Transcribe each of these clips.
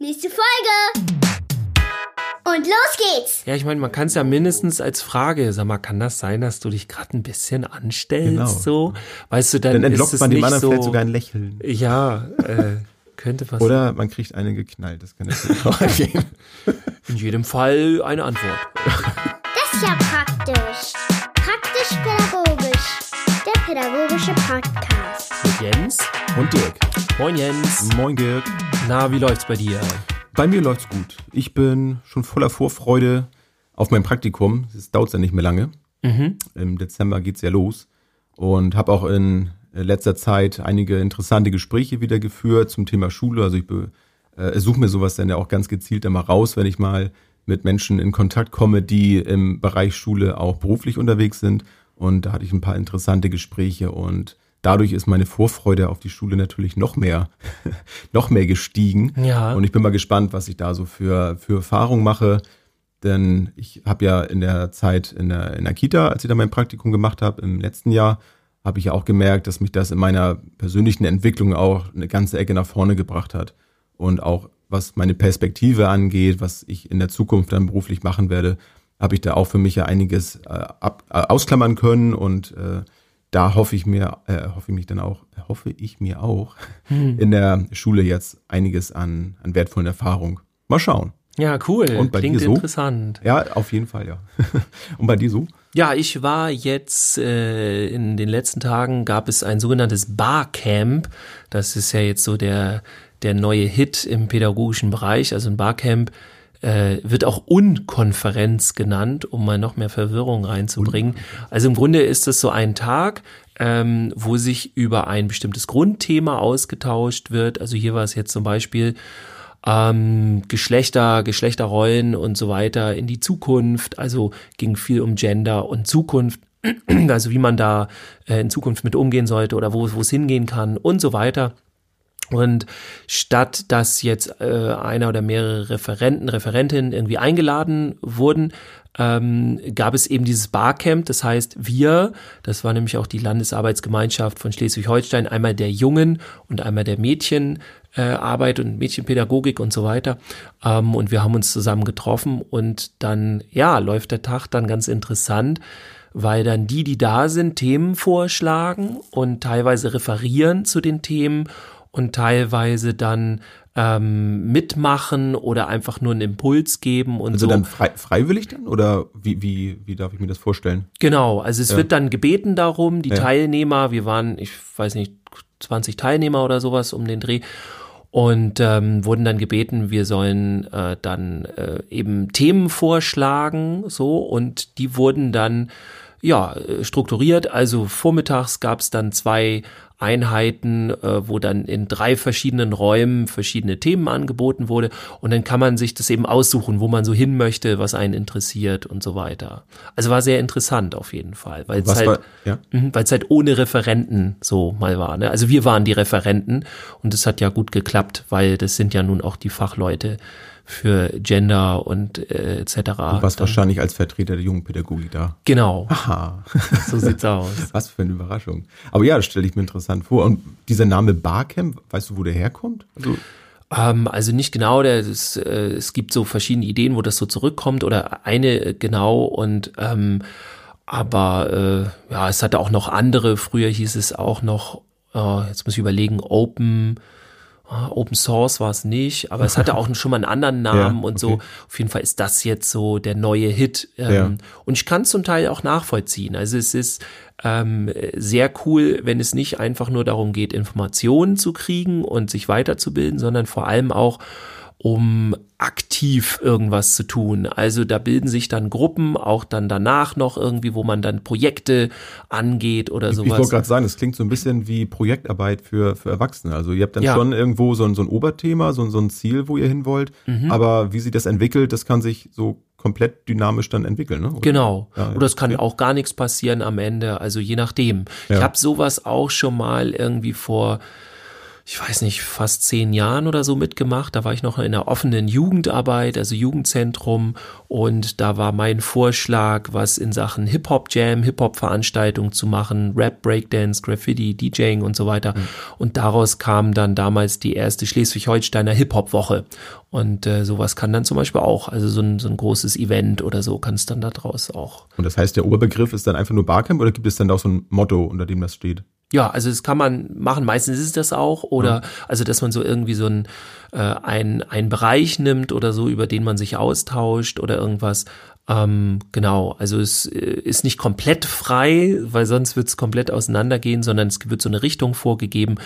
Nächste Folge! Und los geht's! Ja, ich meine, man kann es ja mindestens als Frage, sag mal, kann das sein, dass du dich gerade ein bisschen anstellst? Genau. So, weißt du, dann, Dann ist entlockt es man dem nicht anderen so, vielleicht sogar ein Lächeln. Ja, äh, könnte passieren. Oder man kriegt einen geknallt. Das kann natürlich auch gehen. In jedem Fall eine Antwort. Das ist ja praktisch. Praktisch-pädagogisch. Der pädagogische Podcast. Mit Jens. Und Dirk. Moin Jens. Moin Dirk. Na, wie läuft's bei dir? Bei mir läuft's gut. Ich bin schon voller Vorfreude auf mein Praktikum. Es dauert ja nicht mehr lange. Im Dezember geht's ja los. Und habe auch in letzter Zeit einige interessante Gespräche wieder geführt zum Thema Schule. Also ich äh, suche mir sowas dann ja auch ganz gezielt immer raus, wenn ich mal mit Menschen in Kontakt komme, die im Bereich Schule auch beruflich unterwegs sind. Und da hatte ich ein paar interessante Gespräche und dadurch ist meine Vorfreude auf die Schule natürlich noch mehr, noch mehr gestiegen. Ja. Und ich bin mal gespannt, was ich da so für, für Erfahrungen mache. Denn ich habe ja in der Zeit in der, in der Kita, als ich da mein Praktikum gemacht habe, im letzten Jahr, habe ich ja auch gemerkt, dass mich das in meiner persönlichen Entwicklung auch eine ganze Ecke nach vorne gebracht hat. Und auch was meine Perspektive angeht, was ich in der Zukunft dann beruflich machen werde, habe ich da auch für mich ja einiges äh, ab, äh, ausklammern können und äh, da hoffe ich mir, äh, hoffe ich mich dann auch, hoffe ich mir auch in der Schule jetzt einiges an, an wertvollen Erfahrungen. Mal schauen. Ja, cool. Und bei Klingt dir so? interessant. Ja, auf jeden Fall, ja. und bei dir so? Ja, ich war jetzt äh, in den letzten Tagen gab es ein sogenanntes Barcamp. Das ist ja jetzt so der der neue Hit im pädagogischen Bereich. Also ein Barcamp äh, wird auch Unkonferenz genannt, um mal noch mehr Verwirrung reinzubringen. Also im Grunde ist das so ein Tag, ähm, wo sich über ein bestimmtes Grundthema ausgetauscht wird. Also hier war es jetzt zum Beispiel ähm, Geschlechter, Geschlechterrollen und so weiter in die Zukunft. Also ging viel um Gender und Zukunft. Also wie man da äh, in Zukunft mit umgehen sollte oder wo, wo es hingehen kann und so weiter. Und statt dass jetzt äh, einer oder mehrere Referenten, Referentinnen irgendwie eingeladen wurden, ähm, gab es eben dieses Barcamp. Das heißt, wir, das war nämlich auch die Landesarbeitsgemeinschaft von Schleswig-Holstein, einmal der Jungen und einmal der Mädchen äh, Arbeit und Mädchenpädagogik und so weiter. Ähm, und wir haben uns zusammen getroffen und dann, ja, läuft der Tag dann ganz interessant, weil dann die, die da sind, Themen vorschlagen und teilweise referieren zu den Themen und teilweise dann ähm, mitmachen oder einfach nur einen Impuls geben und Also so. dann frei, freiwillig dann? Oder wie, wie, wie darf ich mir das vorstellen? Genau, also es wird dann gebeten darum, die Ja. Teilnehmer, wir waren, ich weiß nicht, 20 Teilnehmer oder sowas um den Dreh und ähm, wurden dann gebeten, wir sollen äh, dann äh, eben Themen vorschlagen, so und die wurden dann ja äh, strukturiert. Also vormittags gab es dann zwei Einheiten, äh, wo dann in drei verschiedenen Räumen verschiedene Themen angeboten wurde und dann kann man sich das eben aussuchen, wo man so hin möchte, was einen interessiert und so weiter. Also war sehr interessant auf jeden Fall, weil es halt, ja? Mhm, halt ohne Referenten so mal war. Ne? Also wir waren die Referenten und es hat ja gut geklappt, weil das sind ja nun auch die Fachleute für Gender und äh, etc. Du warst Dann- wahrscheinlich als Vertreter der jungen Pädagogik da. Genau, Aha. so sieht's aus. Was für eine Überraschung. Aber ja, das stelle ich mir interessant vor. Und dieser Name Barcamp, weißt du, wo der herkommt? Also, Ähm, also nicht genau, der, das, äh, es gibt so verschiedene Ideen, wo das so zurückkommt oder eine äh, genau und ähm, aber äh, ja, es hatte auch noch andere. Früher hieß es auch noch, äh, jetzt muss ich überlegen, Open. Äh, Open Source war es nicht, aber es hatte auch schon mal einen anderen Namen Ja, und so. okay. Auf jeden Fall ist das jetzt so der neue Hit. Ähm, Ja. Und ich kann es zum Teil auch nachvollziehen. Also es ist ähm, sehr cool, wenn es nicht einfach nur darum geht, Informationen zu kriegen und sich weiterzubilden, sondern vor allem auch um aktiv irgendwas zu tun. Also da bilden sich dann Gruppen, auch dann danach noch irgendwie, wo man dann Projekte angeht oder ich, ich sowas. wollte gerade sagen, das klingt so ein bisschen wie Projektarbeit für, für Erwachsene. Also ihr habt dann Ja. schon irgendwo so ein, so ein Oberthema, so, ein- so ein Ziel, wo ihr hin wollt. Mhm. Aber wie sich das entwickelt, das kann sich so komplett dynamisch dann entwickeln. Ne? Oder? Genau. Ja, ja. Oder es kann Ja. auch gar nichts passieren am Ende, also je nachdem. Ich Ja. habe sowas auch schon mal irgendwie vor, ich weiß nicht, fast zehn Jahren oder so mitgemacht. Da war ich noch in der offenen Jugendarbeit, also Jugendzentrum. Und da war mein Vorschlag, was in Sachen Hip-Hop-Jam, Hip-Hop-Veranstaltung zu machen, Rap, Breakdance, Graffiti, DJing und so weiter. Mhm. Und daraus kam dann damals die erste Schleswig-Holsteiner Hip-Hop-Woche. Und äh, sowas kann dann zum Beispiel auch, also so ein, so ein großes Event oder so kann es dann da draus auch. Und das heißt, der Oberbegriff ist dann einfach nur Barcamp oder gibt es dann auch so ein Motto, unter dem das steht? Ja, also das kann man machen. Meistens ist es das auch. Oder ja. also, dass man so irgendwie so ein, äh, ein, ein Bereich nimmt oder so, über den man sich austauscht oder irgendwas. Ähm, genau, also es äh, ist nicht komplett frei, weil sonst wird es komplett auseinandergehen, sondern es wird so eine Richtung vorgegeben.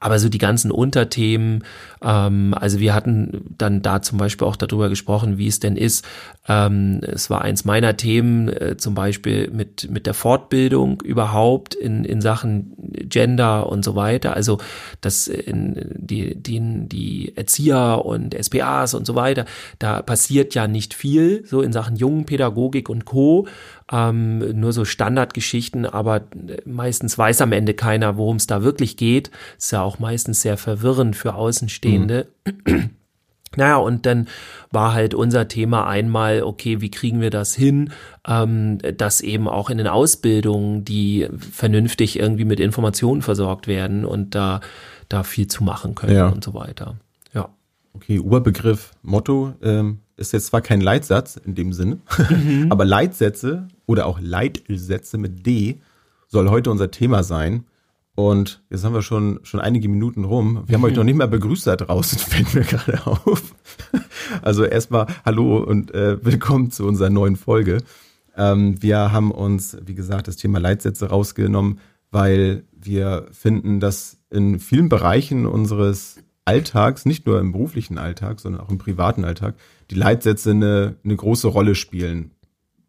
Aber so die ganzen Unterthemen, ähm, also wir hatten dann da zum Beispiel auch darüber gesprochen, wie es denn ist. Ähm, es war eins meiner Themen, äh, zum Beispiel mit, mit der Fortbildung überhaupt in, in Sachen Gender und so weiter. Also dass in die, die, die Erzieher und SPAs und so weiter, da passiert ja nicht viel, so in Sachen jungen Pädagogik und Co. Ähm, nur so Standardgeschichten, aber meistens weiß am Ende keiner, worum es da wirklich geht. Ist ja auch meistens sehr verwirrend für Außenstehende. Mhm. Naja, und dann war halt unser Thema einmal, okay, wie kriegen wir das hin, ähm, dass eben auch in den Ausbildungen die vernünftig irgendwie mit Informationen versorgt werden und da, da viel zu machen können ja. und so weiter. Ja. Okay, Urbegriff, Motto, ähm, ist jetzt zwar kein Leitsatz in dem Sinne, mhm. aber Leitsätze oder auch Leitsätze mit D soll heute unser Thema sein. Und jetzt haben wir schon, schon einige Minuten rum. Wir haben euch noch nicht mal begrüßt da draußen, fällt mir gerade auf. Also erstmal Hallo und äh, willkommen zu unserer neuen Folge. Ähm, wir haben uns, wie gesagt, das Thema Leitsätze rausgenommen, weil wir finden, dass in vielen Bereichen unseres Alltags, nicht nur im beruflichen Alltag, sondern auch im privaten Alltag, die Leitsätze eine, eine große Rolle spielen.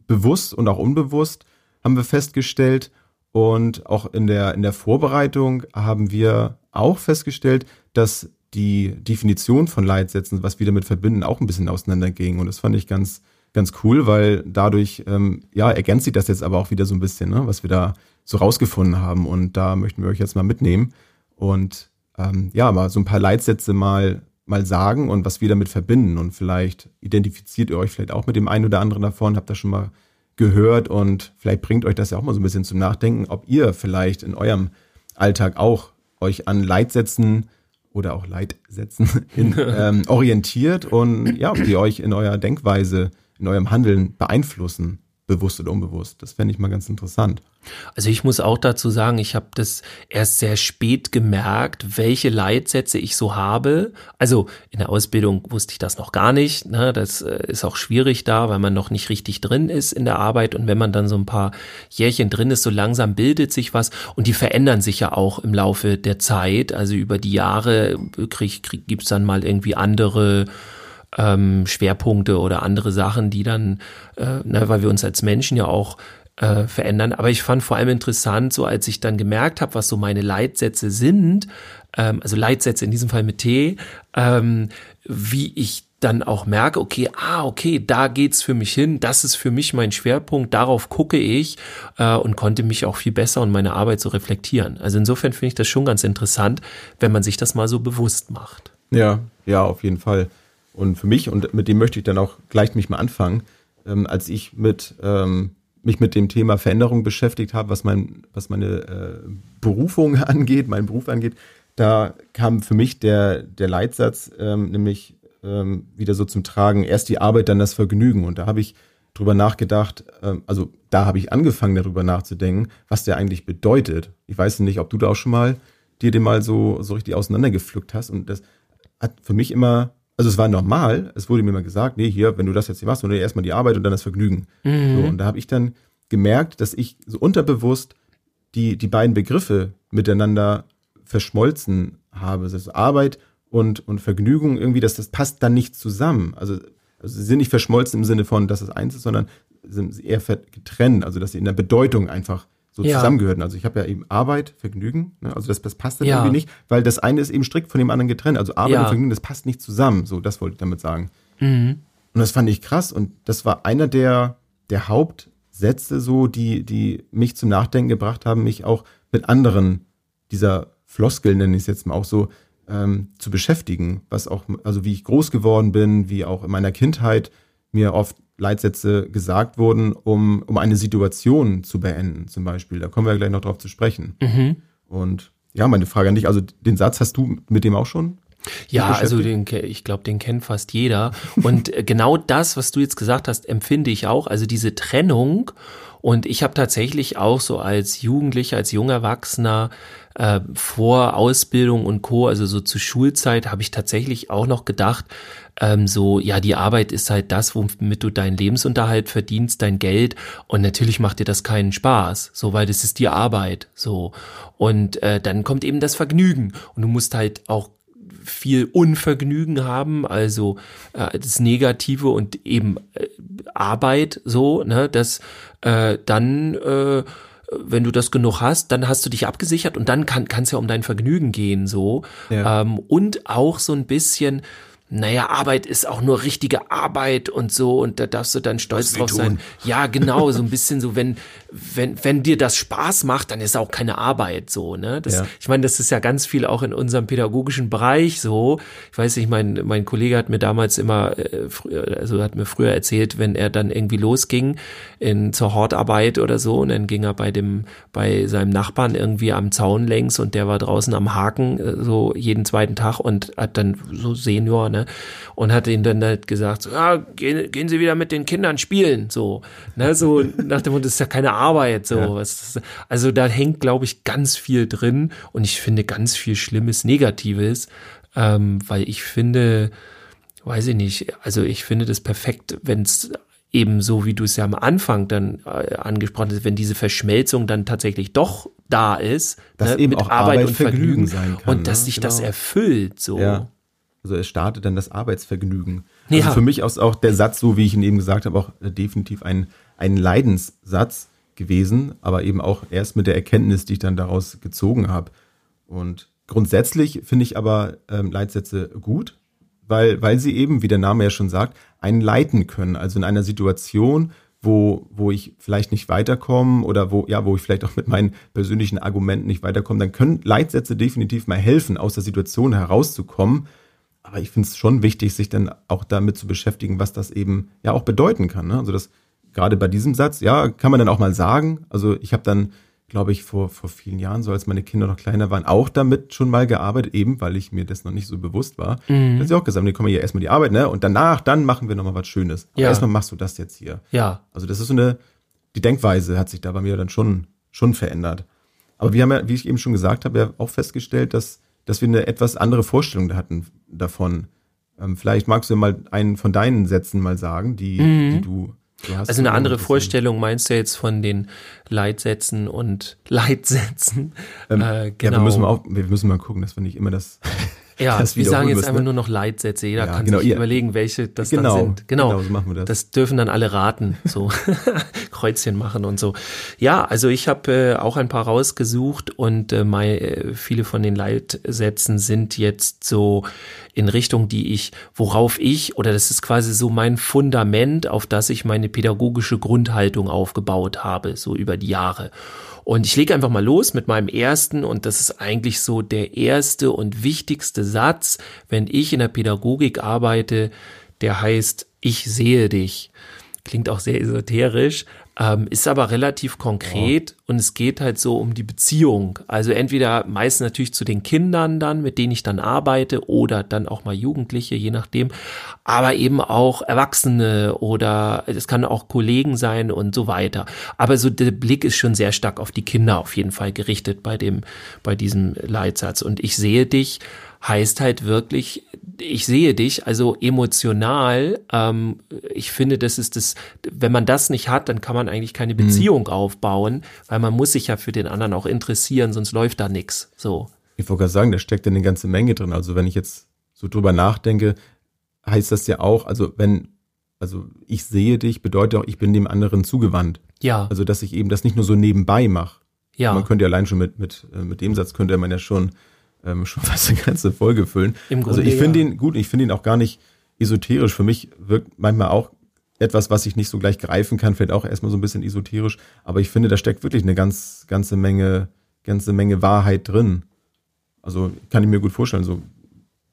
Bewusst und auch unbewusst haben wir festgestellt und auch in der, in der Vorbereitung haben wir auch festgestellt, dass die Definition von Leitsätzen, was wir damit verbinden, auch ein bisschen auseinanderging. Und das fand ich ganz, ganz cool, weil dadurch, ähm, ja, ergänzt sich das jetzt aber auch wieder so ein bisschen, ne, was wir da so rausgefunden haben. Und da möchten wir euch jetzt mal mitnehmen und ähm, ja, mal so ein paar Leitsätze mal mal sagen und was wir damit verbinden. Und vielleicht identifiziert ihr euch vielleicht auch mit dem einen oder anderen davon, habt das schon mal gehört und vielleicht bringt euch das ja auch mal so ein bisschen zum Nachdenken, ob ihr vielleicht in eurem Alltag auch euch an Leitsätzen oder auch Leitsätzen in, ähm, orientiert und ja, ob die euch in eurer Denkweise, in eurem Handeln beeinflussen bewusst oder unbewusst. Das fände ich mal ganz interessant. Also ich muss auch dazu sagen, ich habe das erst sehr spät gemerkt, welche Leitsätze ich so habe. Also in der Ausbildung wusste ich das noch gar nicht. Ne? Das äh, ist auch schwierig da, weil man noch nicht richtig drin ist in der Arbeit. Und wenn man dann so ein paar Jährchen drin ist, so langsam bildet sich was. Und die verändern sich ja auch im Laufe der Zeit. Also über die Jahre krieg, krieg, gibt's dann mal irgendwie andere ähm, Schwerpunkte oder andere Sachen, die dann, äh, ne, weil wir uns als Menschen ja auch äh, verändern. Aber ich fand vor allem interessant, so als ich dann gemerkt habe, was so meine Leitsätze sind, ähm, also Leitsätze in diesem Fall mit T, ähm, wie ich dann auch merke, okay, ah, okay, da geht's für mich hin, das ist für mich mein Schwerpunkt, darauf gucke ich äh, und konnte mich auch viel besser und meine Arbeit so reflektieren. Also insofern finde ich das schon ganz interessant, wenn man sich das mal so bewusst macht. Ja, ja, auf jeden Fall. Und für mich, und mit dem möchte ich dann auch gleich mich mal anfangen, ähm, als ich mit, ähm, mich mit dem Thema Veränderung beschäftigt habe, was, mein, was meine äh, Berufung angeht, meinen Beruf angeht, da kam für mich der, der Leitsatz ähm, nämlich ähm, wieder so zum Tragen, erst die Arbeit, dann das Vergnügen. Und da habe ich drüber nachgedacht, ähm, also da habe ich angefangen darüber nachzudenken, was der eigentlich bedeutet. Ich weiß nicht, ob du da auch schon mal dir den mal so, so richtig auseinandergepflückt hast. Und das hat für mich immer also es war normal, es wurde mir immer gesagt, nee, hier, wenn du das jetzt hier machst, dann erstmal die Arbeit und dann das Vergnügen. Mhm. So, und da habe ich dann gemerkt, dass ich so unterbewusst die, die beiden Begriffe miteinander verschmolzen habe. Das ist Arbeit und, und Vergnügung irgendwie, dass das passt dann nicht zusammen. Also, also sie sind nicht verschmolzen im Sinne von, dass es eins ist, sondern sind eher getrennt, also dass sie in der Bedeutung einfach so ja. zusammengehörten. Also ich habe ja eben Arbeit, Vergnügen, ne? also das, das passt dann ja. irgendwie nicht, weil das eine ist eben strikt von dem anderen getrennt. Also Arbeit ja. und Vergnügen, das passt nicht zusammen. So, das wollte ich damit sagen. Mhm. Und das fand ich krass und das war einer der, der Hauptsätze so, die, die mich zum Nachdenken gebracht haben, mich auch mit anderen dieser Floskeln, nenne ich es jetzt mal auch so, ähm, zu beschäftigen, was auch, also wie ich groß geworden bin, wie auch in meiner Kindheit mir oft Leitsätze gesagt wurden, um, um eine Situation zu beenden, zum Beispiel. Da kommen wir ja gleich noch drauf zu sprechen. Mhm. Und ja, meine Frage an dich, also den Satz hast du mit dem auch schon? Ja, also den, ich glaube, den kennt fast jeder. Und äh, genau das, was du jetzt gesagt hast, empfinde ich auch. Also diese Trennung. Und ich habe tatsächlich auch so als Jugendlicher, als junger Erwachsener äh, vor Ausbildung und Co., also so zur Schulzeit, habe ich tatsächlich auch noch gedacht, ähm, so, ja, die Arbeit ist halt das, womit du deinen Lebensunterhalt verdienst, dein Geld. Und natürlich macht dir das keinen Spaß, so, weil das ist die Arbeit, so. Und äh, dann kommt eben das Vergnügen. Und du musst halt auch viel Unvergnügen haben, also äh, das Negative und eben äh, Arbeit so, ne, dass äh, dann äh, wenn du das genug hast, dann hast du dich abgesichert und dann kann es ja um dein Vergnügen gehen so Ja. ähm, und auch so ein bisschen naja, Arbeit ist auch nur richtige Arbeit und so und da darfst du dann stolz drauf sein. Ja, genau, so ein bisschen so, wenn, wenn, wenn dir das Spaß macht, dann ist auch keine Arbeit so, ne? Das, Ja. Ich meine, das ist ja ganz viel auch in unserem pädagogischen Bereich so. Ich weiß nicht, mein, mein Kollege hat mir damals immer, äh, früher, also hat mir früher erzählt, wenn er dann irgendwie losging in, zur Hortarbeit oder so und dann ging er bei dem, bei seinem Nachbarn irgendwie am Zaun längs und der war draußen am Haken, äh, so jeden zweiten Tag und hat dann so Senior, ne? Und hat ihn dann halt gesagt, so, ja, gehen, gehen Sie wieder mit den Kindern spielen, so, ne? So nach dem Motto, das ist ja keine Arbeit, so. Ja. Was, also da hängt, glaube ich, ganz viel drin und ich finde ganz viel Schlimmes, Negatives, ähm, weil ich finde, weiß ich nicht, also ich finde das perfekt, wenn es eben so, wie du es ja am Anfang dann äh, angesprochen hast, wenn diese Verschmelzung dann tatsächlich doch da ist, Dass ne, eben mit auch Arbeit Arbeit und Vergnügen Vergnügen sein kann, und dass ne? sich das Genau. erfüllt, so. Ja. Also es startet dann das Arbeitsvergnügen. Ja. Also für mich ist auch der Satz, so wie ich ihn eben gesagt habe, auch äh, definitiv ein, ein Leidenssatz gewesen, aber eben auch erst mit der Erkenntnis, die ich dann daraus gezogen habe. Und grundsätzlich finde ich aber ähm, Leitsätze gut, weil, weil sie eben, wie der Name ja schon sagt, einen leiten können. Also in einer Situation, wo, wo ich vielleicht nicht weiterkomme oder wo, ja, wo ich vielleicht auch mit meinen persönlichen Argumenten nicht weiterkomme, dann können Leitsätze definitiv mal helfen, aus der Situation herauszukommen. Aber ich finde es schon wichtig, sich dann auch damit zu beschäftigen, was das eben ja auch bedeuten kann. Ne? Also das gerade bei diesem Satz, ja, kann man dann auch mal sagen. Also ich habe dann, glaube ich, vor, vor vielen Jahren, so als meine Kinder noch kleiner waren, auch damit schon mal gearbeitet, eben weil ich mir das noch nicht so bewusst war. Mhm. Da hat sie auch gesagt, nee, komm mal hier erstmal die Arbeit, ne? Und danach, dann machen wir nochmal was Schönes. Aber Ja. erstmal machst du das jetzt hier. Ja, Also das ist so eine, die Denkweise hat sich da bei mir dann schon, schon verändert. Aber wir haben ja, wie ich eben schon gesagt habe, ja auch festgestellt, dass, dass wir eine etwas andere Vorstellung hatten davon. Ähm, vielleicht magst du ja mal einen von deinen Sätzen mal sagen, die, die du. Mhm. Also eine andere Vorstellung meinst du jetzt von den Leitsätzen und Leitsätzen? Ähm, äh, genau. Ja, wir müssen, mal auch, wir müssen mal gucken, dass wir nicht immer das. Ja, das wir sagen jetzt müssen, einfach ne? nur noch Leitsätze. Jeder Ja, kann genau, sich ihr- überlegen, welche das Genau, dann sind. Genau, genau, so machen wir das. Das dürfen dann alle raten, so Kreuzchen machen und so. Ja, also ich habe äh, auch ein paar rausgesucht und äh, mein, äh, viele von den Leitsätzen sind jetzt so in Richtung, die ich, worauf ich, oder das ist quasi so mein Fundament, auf das ich meine pädagogische Grundhaltung aufgebaut habe, so über die Jahre. Und ich lege einfach mal los mit meinem ersten und das ist eigentlich so der erste und wichtigste Satz, wenn ich in der Pädagogik arbeite, der heißt, ich sehe dich. Klingt auch sehr esoterisch, ähm, ist aber relativ konkret und es geht halt so um die Beziehung. Also entweder meist natürlich zu den Kindern dann, mit denen ich dann arbeite oder dann auch mal Jugendliche, je nachdem, aber eben auch Erwachsene oder es kann auch Kollegen sein und so weiter. Aber so der Blick ist schon sehr stark auf die Kinder auf jeden Fall gerichtet bei dem, bei diesem Leitsatz. Und ich sehe dich heißt halt wirklich, ich sehe dich, also emotional. Ähm, ich finde, das ist das, wenn man das nicht hat, dann kann man eigentlich keine Beziehung aufbauen, weil man muss sich ja für den anderen auch interessieren, sonst läuft da nichts. So. Ich wollte gerade sagen, da steckt ja eine ganze Menge drin. Also wenn ich jetzt so drüber nachdenke, heißt das ja auch, also wenn, also ich sehe dich, bedeutet auch, ich bin dem anderen zugewandt. Ja, Also dass ich eben das nicht nur so nebenbei mache. ja, Man könnte ja allein schon mit, mit, äh, mit dem Satz könnte man ja schon, ähm, schon fast eine ganze Folge füllen. Im also Grunde ich finde ja. ihn gut, ich finde ihn auch gar nicht esoterisch. Für mich wirkt manchmal auch etwas, was ich nicht so gleich greifen kann, vielleicht auch erstmal so ein bisschen esoterisch. Aber ich finde, da steckt wirklich eine ganz, ganze Menge, ganze Menge Wahrheit drin. Also kann ich mir gut vorstellen. So,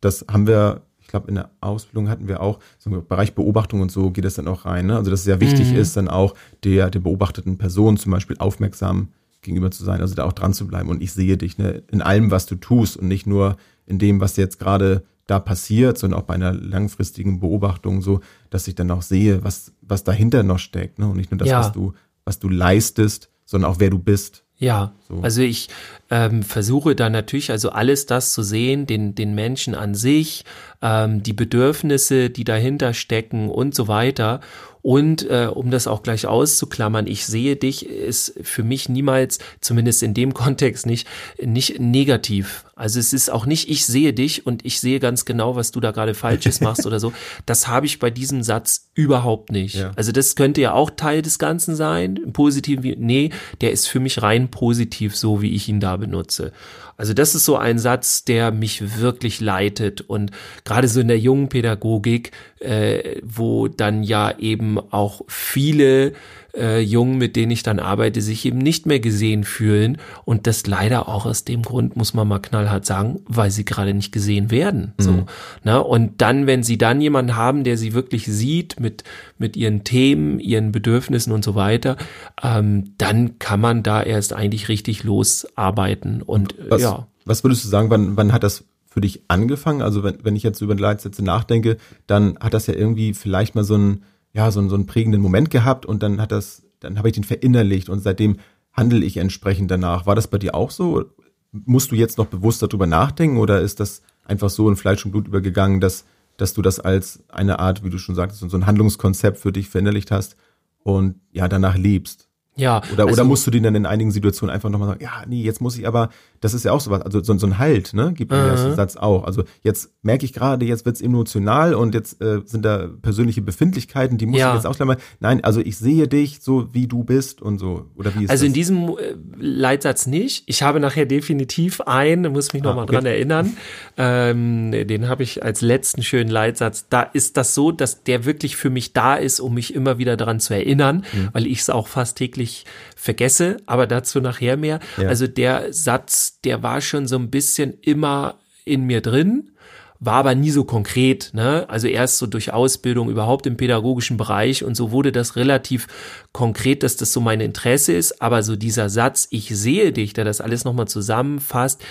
das haben wir, ich glaube, in der Ausbildung hatten wir auch, so im Bereich Beobachtung und so geht es dann auch rein. Ne? Also dass es sehr wichtig Mhm. ist, dann auch der, der beobachteten Person zum Beispiel aufmerksam gegenüber zu sein, also da auch dran zu bleiben. Und ich sehe dich ne, in allem, was du tust und nicht nur in dem, was jetzt gerade da passiert, sondern auch bei einer langfristigen Beobachtung so, dass ich dann auch sehe, was, was dahinter noch steckt. Ne? Und nicht nur das, Ja. was du, was du leistest, sondern auch wer du bist. Ja, So. also ich ähm, versuche da natürlich also alles das zu sehen, den, den Menschen an sich, ähm, die Bedürfnisse, die dahinter stecken und so weiter. Und äh, um das auch gleich auszuklammern, ich sehe dich ist für mich niemals, zumindest in dem Kontext nicht, nicht negativ. Also es ist auch nicht, ich sehe dich und ich sehe ganz genau, was du da gerade Falsches machst oder so. Das habe ich bei diesem Satz überhaupt nicht. Ja. Also das könnte ja auch Teil des Ganzen sein, im Positiven. wie- Nee, der ist für mich rein positiv, so wie ich ihn da benutze. Also das ist so ein Satz, der mich wirklich leitet und gerade so in der jungen Pädagogik, äh, wo dann ja eben auch viele äh, Jungen, mit denen ich dann arbeite, sich eben nicht mehr gesehen fühlen und das leider auch aus dem Grund, muss man mal knallhart sagen, weil sie gerade nicht gesehen werden. So, ne? Und dann, wenn sie dann jemanden haben, der sie wirklich sieht mit, mit ihren Themen, ihren Bedürfnissen und so weiter, ähm, dann kann man da erst eigentlich richtig losarbeiten und äh, Was, ja. was würdest du sagen, wann, wann hat das für dich angefangen? Also wenn, wenn ich jetzt über Leitsätze nachdenke, dann hat das ja irgendwie vielleicht mal so einen, ja, so einen, so einen prägenden Moment gehabt und dann hat das, dann habe ich den verinnerlicht und seitdem handle ich entsprechend danach. War das bei dir auch so? Musst du jetzt noch bewusst darüber nachdenken oder ist das einfach so in Fleisch und Blut übergegangen, dass, dass du das als eine Art, wie du schon sagtest, so ein Handlungskonzept für dich verinnerlicht hast und ja, danach lebst? Ja, Oder, also, oder musst du den dann in einigen Situationen einfach nochmal sagen, ja, nee, jetzt muss ich aber, das ist ja auch sowas, also so, so ein Halt, ne, gibt mir Mhm. der Satz auch. Also jetzt merke ich gerade, jetzt wird's emotional und jetzt äh, sind da persönliche Befindlichkeiten, die muss Ja. ich jetzt ausklammern. Nein, also ich sehe dich so, wie du bist und so. Oder wie ist Also in das? diesem äh, Leitsatz nicht. Ich habe nachher definitiv einen, muss mich noch Ah, okay. dran erinnern. Ähm, den habe ich als letzten schönen Leitsatz. Da ist das so, dass der wirklich für mich da ist, um mich immer wieder daran zu erinnern, Mhm. weil ich es auch fast täglich vergesse. Aber dazu nachher mehr. Ja. Also der Satz, der war schon so ein bisschen immer in mir drin war aber nie so konkret, ne? Also erst so durch Ausbildung überhaupt im pädagogischen Bereich und so wurde das relativ konkret, dass das so mein Interesse ist, aber so dieser Satz, ich sehe dich, der das alles nochmal zusammenfasst,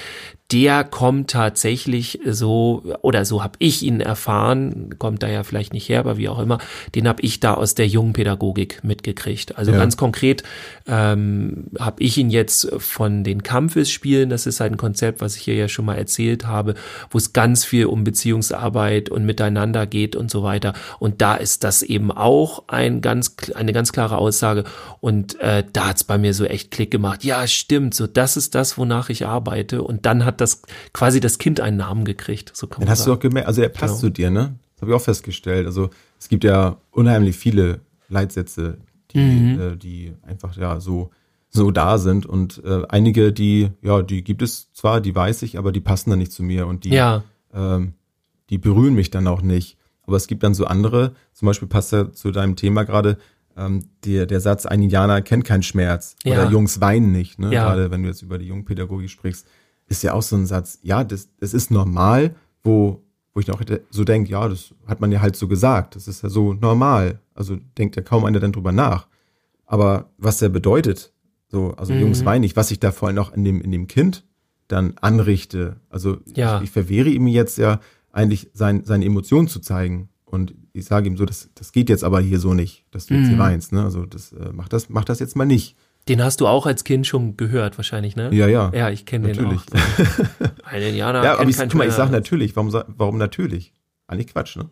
der kommt tatsächlich so, oder so habe ich ihn erfahren, kommt da ja vielleicht nicht her, aber wie auch immer, den habe ich da aus der jungen Pädagogik mitgekriegt. Also Ja. ganz konkret ähm, habe ich ihn jetzt von den Kampfesspielen, das ist halt ein Konzept, was ich hier ja schon mal erzählt habe, wo es ganz viel um Beziehungsarbeit und Miteinander geht und so weiter. Und da ist das eben auch ein ganz, eine ganz klare Aussage. Und äh, da hat's bei mir so echt Klick gemacht. Ja, stimmt, so das ist das, wonach ich arbeite. Und dann hat das quasi das Kind einen Namen gekriegt. So kann Dann man hast du sagen. auch gemerkt, also er passt Genau. zu dir, ne? Das habe ich auch festgestellt. Also es gibt ja unheimlich viele Leitsätze, die, Mhm. äh, die einfach ja so so da sind und äh, einige, die ja, die gibt es zwar, die weiß ich, aber die passen dann nicht zu mir und die ja, ähm, die berühren mich dann auch nicht. Aber es gibt dann so andere, zum Beispiel passt ja zu deinem Thema gerade, ähm, der, der Satz, ein Indianer kennt keinen Schmerz Ja. oder Jungs weinen nicht, ne? Ja. gerade wenn du jetzt über die Jungpädagogik sprichst, ist ja auch so ein Satz, ja, das, das ist normal, wo, wo ich auch so denke, ja, das hat man ja halt so gesagt, das ist ja so normal, also denkt ja kaum einer dann drüber nach. Aber was der bedeutet, so, also Mhm. Jungs weinen nicht, was ich da vor allem auch in dem, in dem Kind dann anrichte. Also Ja. ich, ich verwehre ihm jetzt ja eigentlich sein, seine Emotionen zu zeigen. Und ich sage ihm so, das, das geht jetzt aber hier so nicht, dass du Mhm. jetzt hier weinst. Ne? Also das, äh, mach das, mach das jetzt mal nicht. Den hast du auch als Kind schon gehört wahrscheinlich, ne? Ja, ja. Ja, ich kenne den Natürlich. auch. Ein Indianer Ja, aber ich, guck mal, ich sage Schmerz. natürlich. Warum, warum natürlich? Eigentlich Quatsch, ne?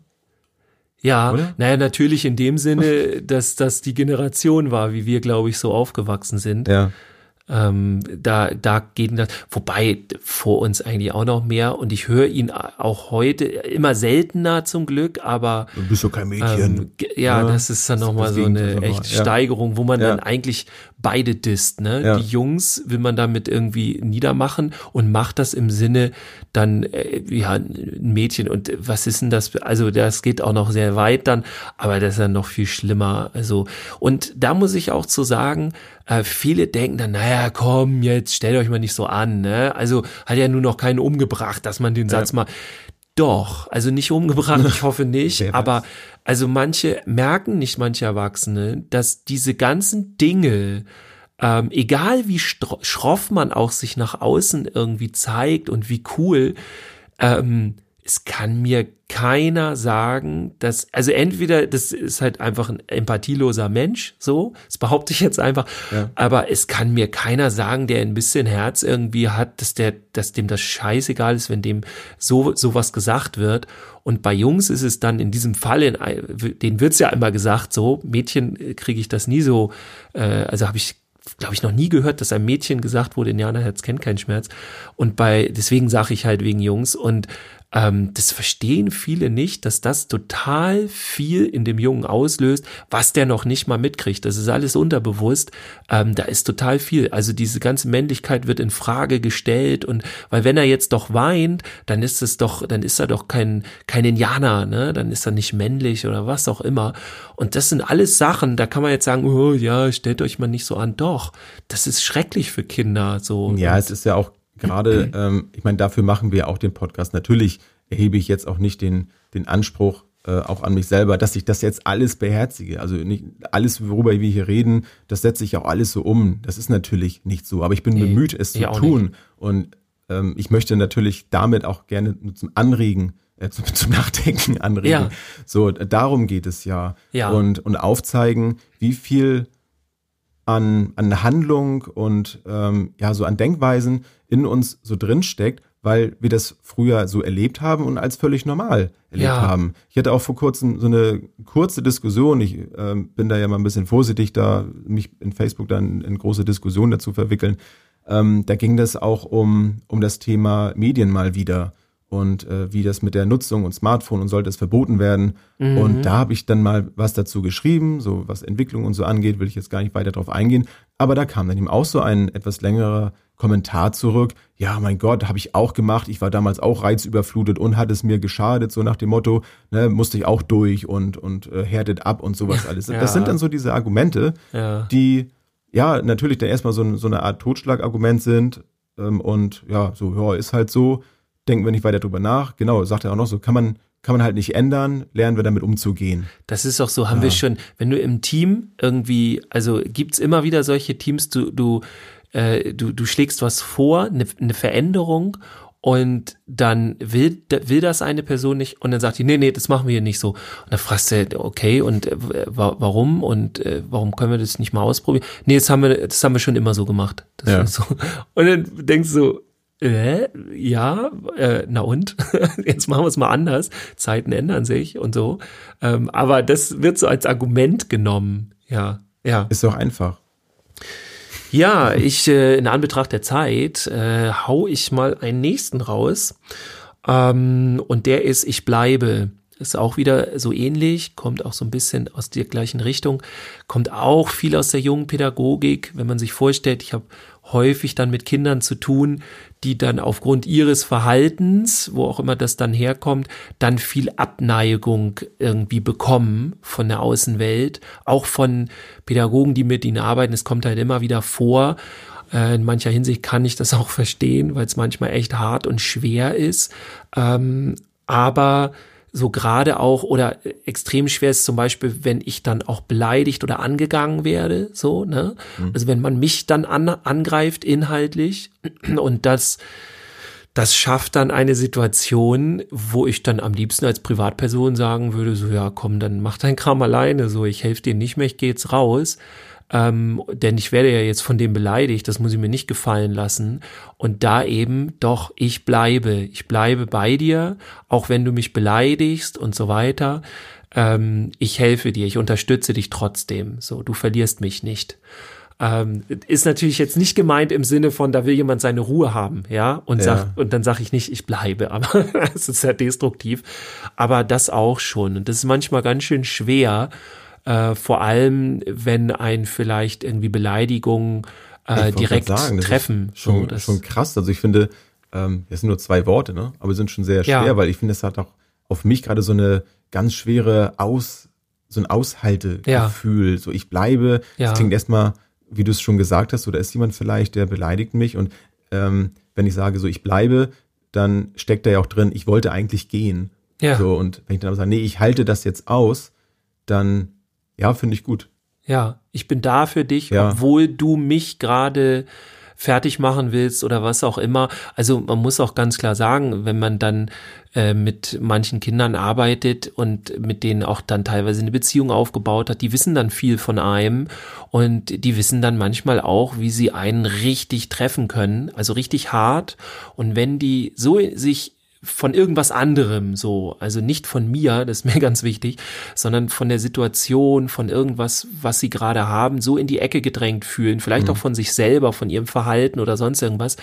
Ja, Oder? naja, natürlich in dem Sinne, dass das die Generation war, wie wir, glaube ich, so aufgewachsen sind. Ja. Ähm, da, da geht das, wobei vor uns eigentlich auch noch mehr und ich höre ihn auch heute immer seltener zum Glück, aber Du bist doch kein Mädchen. ähm, ja, Ja, das ist dann nochmal so eine echte ja. Steigerung, wo man Ja. dann eigentlich beide disst, ne? Die Jungs will man damit irgendwie niedermachen und macht das im Sinne dann, äh, ja, ein Mädchen und was ist denn das? Also das geht auch noch sehr weit dann, aber das ist dann noch viel schlimmer. Also, und da muss ich auch zu sagen, äh, viele denken dann, naja, komm, jetzt stellt euch mal nicht so an, ne? Also hat ja nur noch keinen umgebracht, dass man den Satz mal doch, also nicht umgebracht, ich hoffe nicht, aber also manche merken nicht, manche Erwachsene, dass diese ganzen Dinge, ähm, egal wie schroff man auch sich nach außen irgendwie zeigt und wie cool, ähm, es kann mir keiner sagen, dass, also entweder das ist halt einfach ein empathieloser Mensch, so, das behaupte ich jetzt einfach, Ja. aber es kann mir keiner sagen, der ein bisschen Herz irgendwie hat, dass der, dass dem das scheißegal ist, wenn dem so sowas gesagt wird. Und bei Jungs ist es dann in diesem Fall, in, denen wird's ja immer gesagt, so Mädchen äh, kriege ich das nie so, äh, also habe ich glaube ich, noch nie gehört, dass einem Mädchen gesagt wurde, Indianerherz kennt keinen Schmerz. Und bei, deswegen sage ich halt wegen Jungs. Und ähm, das verstehen viele nicht, dass das total viel in dem Jungen auslöst, was der noch nicht mal mitkriegt. Das ist alles unterbewusst. Ähm, da ist total viel. Also diese ganze Männlichkeit wird in Frage gestellt und weil wenn er jetzt doch weint, dann ist es doch, dann ist er doch kein kein Indianer, ne? Dann ist er nicht männlich oder was auch immer. Und das sind alles Sachen. Da kann man jetzt sagen, oh ja, stellt euch mal nicht so an. Doch, das ist schrecklich für Kinder. So. Ja, es ist ja auch gerade, ähm, ich meine, dafür machen wir auch den Podcast. Natürlich erhebe ich jetzt auch nicht den, den Anspruch, äh, auch an mich selber, dass ich das jetzt alles beherzige. Also nicht alles, worüber wir hier reden, das setze ich auch alles so um. Das ist natürlich nicht so, aber ich bin Nee, bemüht, es zu tun. Und ähm, ich möchte natürlich damit auch gerne nur zum Anregen, äh, zum, zum Nachdenken anregen. Ja. So, darum geht es ja. Ja. Und, und aufzeigen, wie viel an, an Handlung und ähm, ja, so an Denkweisen in uns so drin steckt, weil wir das früher so erlebt haben und als völlig normal erlebt Ja. haben. Ich hatte auch vor kurzem so eine kurze Diskussion, ich ähm, bin da ja mal ein bisschen vorsichtig, da mich in Facebook dann in große Diskussionen dazu verwickeln. Ähm, da ging das auch um, um das Thema Medien mal wieder und äh, wie das mit der Nutzung und Smartphone und sollte es verboten werden. Und da habe ich dann mal was dazu geschrieben, so was Entwicklung und so angeht, will ich jetzt gar nicht weiter drauf eingehen. Aber da kam dann eben auch so ein etwas längerer Kommentar zurück. Ja, mein Gott, habe ich auch gemacht. Ich war damals auch reizüberflutet und hat es mir geschadet, so nach dem Motto, ne, musste ich auch durch und, und äh, härtet ab und sowas alles. Ja. Das sind dann so diese Argumente, Ja. die ja natürlich dann erstmal so, so eine Art Totschlagargument sind ähm, und ja, so, ja, ist halt so, denken wir nicht weiter drüber nach. Genau, sagt er auch noch so, kann man, kann man halt nicht ändern, lernen wir damit umzugehen. Das ist auch so, haben wir schon, wenn du im Team irgendwie, also gibt's immer wieder solche Teams, du, du, äh, du, du schlägst was vor, eine, eine Veränderung und dann will, will das eine Person nicht und dann sagt die, nee, nee, das machen wir hier nicht so. Und dann fragst du, okay, und äh, wa- warum und äh, warum können wir das nicht mal ausprobieren? Nee, das haben wir, das haben wir schon immer so gemacht. Das Ja. so. Und dann denkst du so, äh, ja, äh, na und? Jetzt machen wir es mal anders. Zeiten ändern sich und so. Ähm, aber das wird so als Argument genommen. Ja, ja. Ist doch einfach. Ja, ich, äh, in Anbetracht der Zeit, äh, hau ich mal einen nächsten raus. Ähm, und der ist Ich bleibe. Ist auch wieder so ähnlich, kommt auch so ein bisschen aus der gleichen Richtung, kommt auch viel aus der jungen Pädagogik, wenn man sich vorstellt, ich habe häufig dann mit Kindern zu tun, die dann aufgrund ihres Verhaltens, wo auch immer das dann herkommt, dann viel Abneigung irgendwie bekommen von der Außenwelt, auch von Pädagogen, die mit ihnen arbeiten. Es kommt halt immer wieder vor. Äh, In mancher Hinsicht kann ich das auch verstehen, weil es manchmal echt hart und schwer ist. Ähm, aber so gerade auch oder extrem schwer ist zum Beispiel, wenn ich dann auch beleidigt oder angegangen werde, so, ne? Also wenn man mich dann an, angreift inhaltlich und das, das schafft dann eine Situation, wo ich dann am liebsten als Privatperson sagen würde, so, ja, komm, dann mach dein Kram alleine, so, ich helfe dir nicht mehr, ich gehe jetzt raus. Ähm, denn ich werde ja jetzt von dem beleidigt, das muss ich mir nicht gefallen lassen. Und da eben doch, ich bleibe, ich bleibe bei dir, auch wenn du mich beleidigst und so weiter. Ähm, ich helfe dir, ich unterstütze dich trotzdem. So, du verlierst mich nicht. Ähm, ist natürlich jetzt nicht gemeint im Sinne von, da will jemand seine Ruhe haben, ja, und Ja. sagt, und dann sage ich nicht, ich bleibe, aber es ist sehr destruktiv. Aber das auch schon. Und das ist manchmal ganz schön schwer, äh, vor allem, wenn ein vielleicht irgendwie Beleidigungen äh, direkt sagen, treffen. Schon, so, das, schon krass. Also ich finde, ähm, das sind nur zwei Worte, ne? Aber sind schon sehr schwer, Ja. weil ich finde, es hat auch auf mich gerade so eine ganz schwere Aus, so ein Aushaltegefühl. So ich bleibe. Ja. Das klingt erstmal, wie du es schon gesagt hast, oder ist jemand vielleicht, der beleidigt mich und ähm, wenn ich sage, so ich bleibe, dann steckt da ja auch drin, ich wollte eigentlich gehen. Ja. So, und wenn ich dann aber sage, nee, ich halte das jetzt aus, dann, ja, finde ich gut. Ja, ich bin da für dich, Ja. obwohl du mich gerade fertig machen willst oder was auch immer. Also man muss auch ganz klar sagen, wenn man dann äh, mit manchen Kindern arbeitet und mit denen auch dann teilweise eine Beziehung aufgebaut hat, die wissen dann viel von einem und die wissen dann manchmal auch, wie sie einen richtig treffen können, also richtig hart. Und wenn die so sich von irgendwas anderem so, also nicht von mir, das ist mir ganz wichtig, sondern von der Situation, von irgendwas, was sie gerade haben, so in die Ecke gedrängt fühlen, vielleicht auch von sich selber, von ihrem Verhalten oder sonst irgendwas,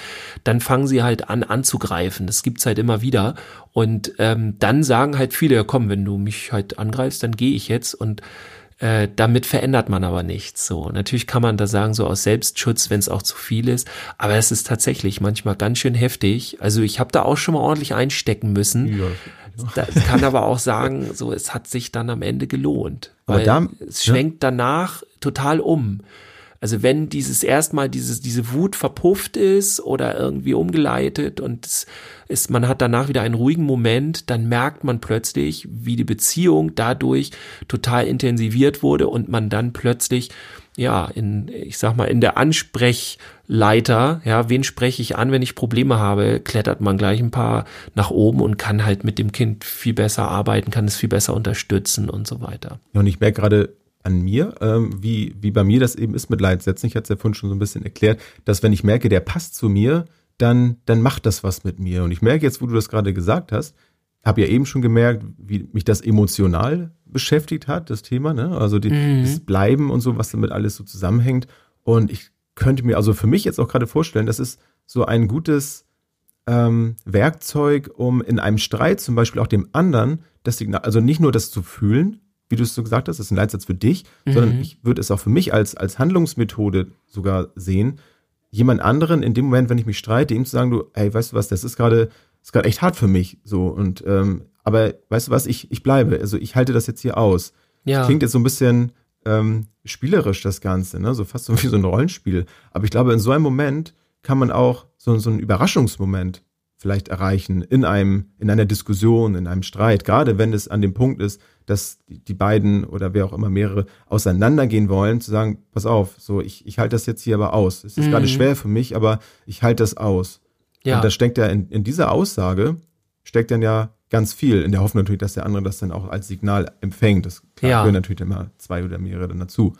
dann fangen sie halt an anzugreifen. Das gibt's halt immer wieder. Und ähm, dann sagen halt viele, ja komm, wenn du mich halt angreifst, dann gehe ich jetzt und äh, damit verändert man aber nichts. So, natürlich kann man da sagen, so aus Selbstschutz, wenn es auch zu viel ist, aber es ist tatsächlich manchmal ganz schön heftig. Also ich habe da auch schon mal ordentlich einstecken müssen. Ja. Das kann aber auch sagen, so es hat sich dann am Ende gelohnt, Aber weil da- es ja. schwenkt danach total um. Also wenn dieses erstmal dieses diese Wut verpufft ist oder irgendwie umgeleitet und es ist man hat danach wieder einen ruhigen Moment, dann merkt man plötzlich, wie die Beziehung dadurch total intensiviert wurde und man dann plötzlich ja, in, ich sag mal, in der Ansprechleiter, ja, wen spreche ich an, wenn ich Probleme habe, klettert man gleich ein paar nach oben und kann halt mit dem Kind viel besser arbeiten, kann es viel besser unterstützen und so weiter. Und ich merke gerade an mir, ähm, wie, wie bei mir das eben ist mit Leitsätzen. Ich hatte es ja vorhin schon so ein bisschen erklärt, dass wenn ich merke, der passt zu mir, dann, dann macht das was mit mir. Und ich merke jetzt, wo du das gerade gesagt hast, habe ja eben schon gemerkt, wie mich das emotional beschäftigt hat, das Thema, ne? Also die, das Bleiben und so, was damit alles so zusammenhängt. Und ich könnte mir also für mich jetzt auch gerade vorstellen, das ist so ein gutes ähm, Werkzeug, um in einem Streit zum Beispiel auch dem anderen das Signal, also nicht nur das zu fühlen, wie du es so gesagt hast, das ist ein Leitsatz für dich, sondern ich würde es auch für mich als, als Handlungsmethode sogar sehen, jemand anderen in dem Moment, wenn ich mich streite, ihm zu sagen, du, hey, weißt du was, das ist gerade, ist gerade echt hart für mich, so und ähm, aber weißt du was, ich, ich bleibe, also ich halte das jetzt hier aus. Ja. Klingt jetzt so ein bisschen ähm, spielerisch das Ganze, ne? so fast so wie so ein Rollenspiel. Aber ich glaube, in so einem Moment kann man auch so, so einen Überraschungsmoment vielleicht erreichen in einem, in einer Diskussion, in einem Streit, gerade wenn es an dem Punkt ist, dass die, beiden oder wer auch immer mehrere auseinandergehen wollen, zu sagen, pass auf, so ich, ich halte das jetzt hier aber aus. Es ist gerade schwer für mich, aber ich halte das aus. Ja. Und da steckt ja in, in dieser Aussage, steckt dann ja ganz viel, in der Hoffnung natürlich, dass der andere das dann auch als Signal empfängt. Das klar, Ja. gehören natürlich immer zwei oder mehrere dann dazu.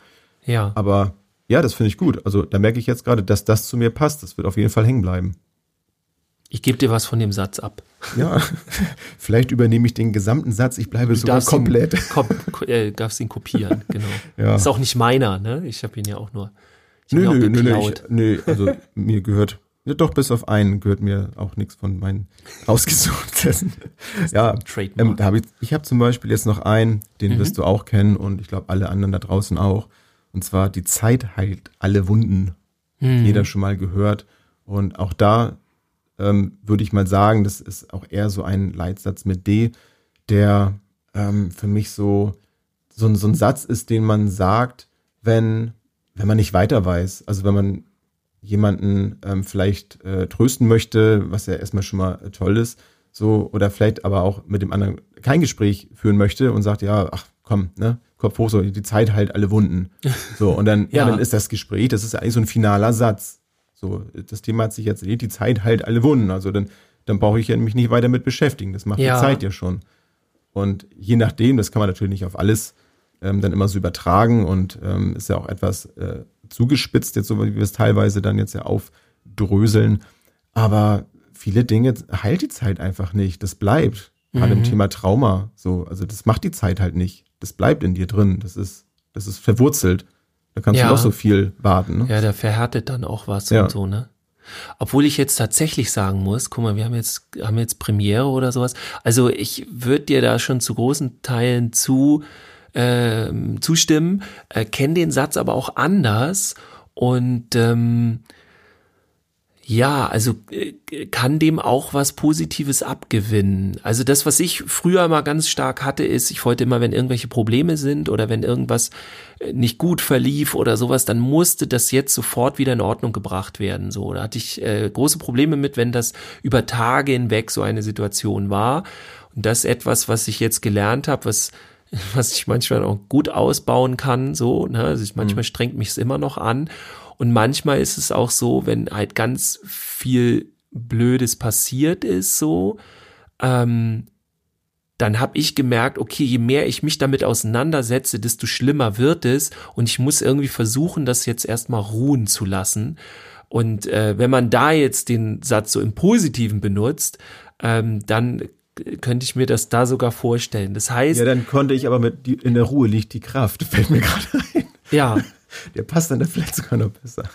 Ja. Aber ja, das finde ich gut. Also da merke ich jetzt gerade, dass das zu mir passt. Das wird auf jeden Fall hängen bleiben. Ich gebe dir was von dem Satz ab. Ja, vielleicht übernehme ich den gesamten Satz. Ich bleibe sogar darfst komplett. Ihn, kom, ko- äh, darfst ihn kopieren, genau. Ja. Ist auch nicht meiner, ne? Ich habe ihn ja auch nur. Nö, nö, nö, nö, ich, nö, also mir gehört, ja doch, bis auf einen gehört mir auch nichts von meinen ausgesuchten. ja, ähm, hab ich, ich habe zum Beispiel jetzt noch einen, den Mhm. wirst du auch kennen und ich glaube alle anderen da draußen auch. Und zwar die Zeit heilt alle Wunden. Mhm. Jeder schon mal gehört. Und auch da ähm, würde ich mal sagen, das ist auch eher so ein Leitsatz mit D, der ähm, für mich so, so, ein- so ein Satz ist, den man sagt, wenn, wenn man nicht weiter weiß. Also wenn man jemanden ähm, vielleicht äh, trösten möchte, was ja erstmal schon mal äh, toll ist, so, oder vielleicht aber auch mit dem anderen kein Gespräch führen möchte und sagt, ja, ach komm, ne, Kopf hoch, so, die Zeit heilt alle Wunden. So, und dann, ja, Ja. dann ist das Gespräch, das ist eigentlich so ein finaler Satz. So, das Thema hat sich jetzt erledigt, die Zeit heilt alle Wunden. Also dann, dann brauche ich ja mich nicht weiter mit beschäftigen. Das macht Ja. die Zeit ja schon. Und je nachdem, das kann man natürlich nicht auf alles ähm, dann immer so übertragen und ähm, ist ja auch etwas äh, zugespitzt, jetzt so wie wir es teilweise dann jetzt ja aufdröseln. Aber viele Dinge heilt die Zeit einfach nicht. Das bleibt. Gerade Mhm. im Thema Trauma. So, also das macht die Zeit halt nicht. Das bleibt in dir drin. Das ist, das ist verwurzelt. Da kannst Ja. du noch so viel warten. Ne? Ja, da verhärtet dann auch was Ja. und so, ne? Obwohl ich jetzt tatsächlich sagen muss, guck mal, wir haben jetzt, haben jetzt Premiere oder sowas. Also ich würde dir da schon zu großen Teilen zu ähm, zustimmen, äh, kenne den Satz aber auch anders und ähm, Ja, also äh, kann dem auch was Positives abgewinnen. Also das, was ich früher mal ganz stark hatte, ist, ich wollte immer, wenn irgendwelche Probleme sind oder wenn irgendwas äh, nicht gut verlief oder sowas, dann musste das jetzt sofort wieder in Ordnung gebracht werden. So, da hatte ich äh, große Probleme mit, wenn das über Tage hinweg so eine Situation war. Und das ist etwas, was ich jetzt gelernt habe, was was ich manchmal auch gut ausbauen kann. So, ne? also ich, manchmal mhm. strengt mich es immer noch an. Und manchmal ist es auch so, wenn halt ganz viel Blödes passiert ist, so, ähm, dann habe ich gemerkt, okay, je mehr ich mich damit auseinandersetze, desto schlimmer wird es und ich muss irgendwie versuchen, das jetzt erstmal ruhen zu lassen. Und äh, wenn man da jetzt den Satz so im Positiven benutzt, ähm, dann könnte ich mir das da sogar vorstellen. Das heißt. Ja, dann konnte ich aber mit die, in der Ruhe liegt die Kraft, fällt mir gerade ein. Ja, der passt dann vielleicht sogar noch besser.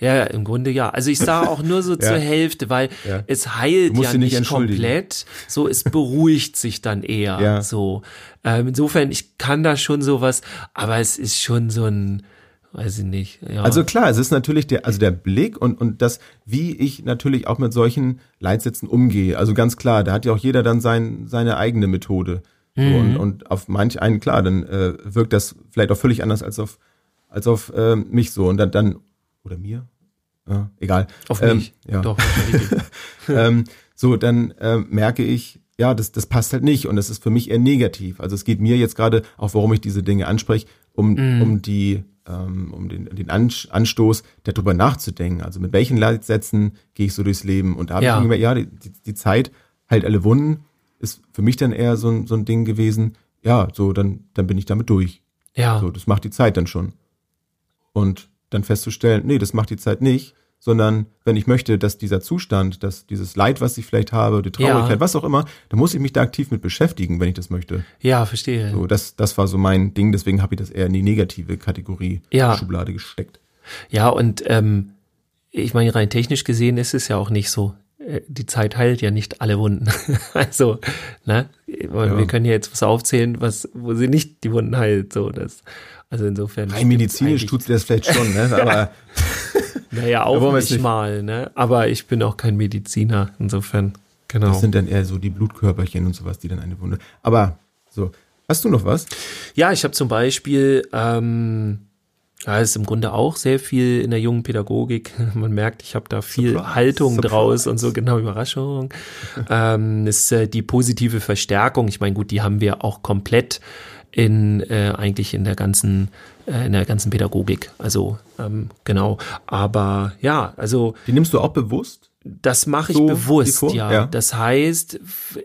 Ja, im Grunde ja. Also ich sah auch nur so ja. zur Hälfte, weil ja. es heilt ja nicht, nicht komplett. So, es beruhigt sich dann eher. Ja. So. Ähm, insofern, ich kann da schon sowas, aber es ist schon so ein, weiß ich nicht. Ja. Also klar, es ist natürlich der, also der Blick und, und das, wie ich natürlich auch mit solchen Leitsätzen umgehe. Also ganz klar, da hat ja auch jeder dann sein, seine eigene Methode. Mhm. und, und auf manch einen, klar, dann äh, wirkt das vielleicht auch völlig anders als auf als auf äh, mich so. Und dann, dann oder mir? Ja, egal. Auf ähm, mich. Ja. Doch. ähm, so, dann äh, merke ich, ja, das, das passt halt nicht und das ist für mich eher negativ. Also es geht mir jetzt gerade, auch warum ich diese Dinge anspreche, um, mm. um die, ähm, um den, den Anstoß, darüber nachzudenken. Also mit welchen Leitsätzen gehe ich so durchs Leben? Und da habe ja. ich gemerkt, ja, die, die, die Zeit halt alle Wunden ist für mich dann eher so, ein so ein Ding gewesen, ja, so, dann, dann bin ich damit durch. Ja. So, das macht die Zeit dann schon. Und dann festzustellen, nee, das macht die Zeit nicht, sondern wenn ich möchte, dass dieser Zustand, dass dieses Leid, was ich vielleicht habe, die Traurigkeit, ja. was auch immer, dann muss ich mich da aktiv mit beschäftigen, wenn ich das möchte. Ja, verstehe. So, das, das war so mein Ding, deswegen habe ich das eher in die negative Kategorie ja. Schublade gesteckt. Ja, und ähm, ich meine, rein technisch gesehen ist es ja auch nicht so. Äh, die Zeit heilt ja nicht alle Wunden. also, ne? Ja. Wir können ja jetzt was aufzählen, was, wo sie nicht die Wunden heilt. So, das, also insofern. Rein medizinisch tut sie das vielleicht schon, ne? Aber. naja, auch nicht, nicht mal, ne? Aber ich bin auch kein Mediziner, insofern. Genau. Das sind dann eher so die Blutkörperchen und sowas, die dann eine Wunde. Aber so, hast du noch was? Ja, ich habe zum Beispiel, ähm, ja, ist im Grunde auch sehr viel in der jungen Pädagogik. Man merkt, ich habe da viel Surprise, Haltung Surprise. draus und so genau Überraschung. ähm, ist äh, die positive Verstärkung. Ich meine, gut, die haben wir auch komplett in äh, eigentlich in der ganzen äh, in der ganzen Pädagogik. Also ähm, genau. Aber ja, also die nimmst du auch bewusst? Das mache ich so bewusst, ja. ja. Das heißt,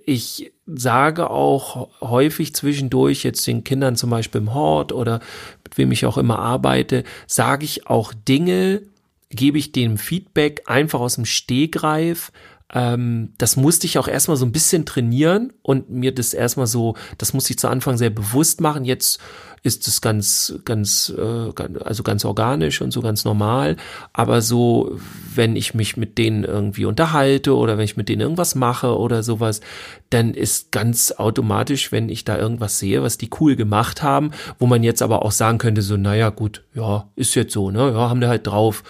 ich sage auch häufig zwischendurch jetzt den Kindern zum Beispiel im Hort oder mit wem ich auch immer arbeite, sage ich auch Dinge, gebe ich dem Feedback einfach aus dem Stehgreif, ähm, das musste ich auch erstmal so ein bisschen trainieren und mir das erstmal so, das musste ich zu Anfang sehr bewusst machen. Jetzt ist es ganz, ganz, äh, also ganz organisch und so ganz normal. Aber so, wenn ich mich mit denen irgendwie unterhalte oder wenn ich mit denen irgendwas mache oder sowas, dann ist ganz automatisch, wenn ich da irgendwas sehe, was die cool gemacht haben, wo man jetzt aber auch sagen könnte, so, naja, gut, ja, ist jetzt so, ne, ja, haben wir halt drauf,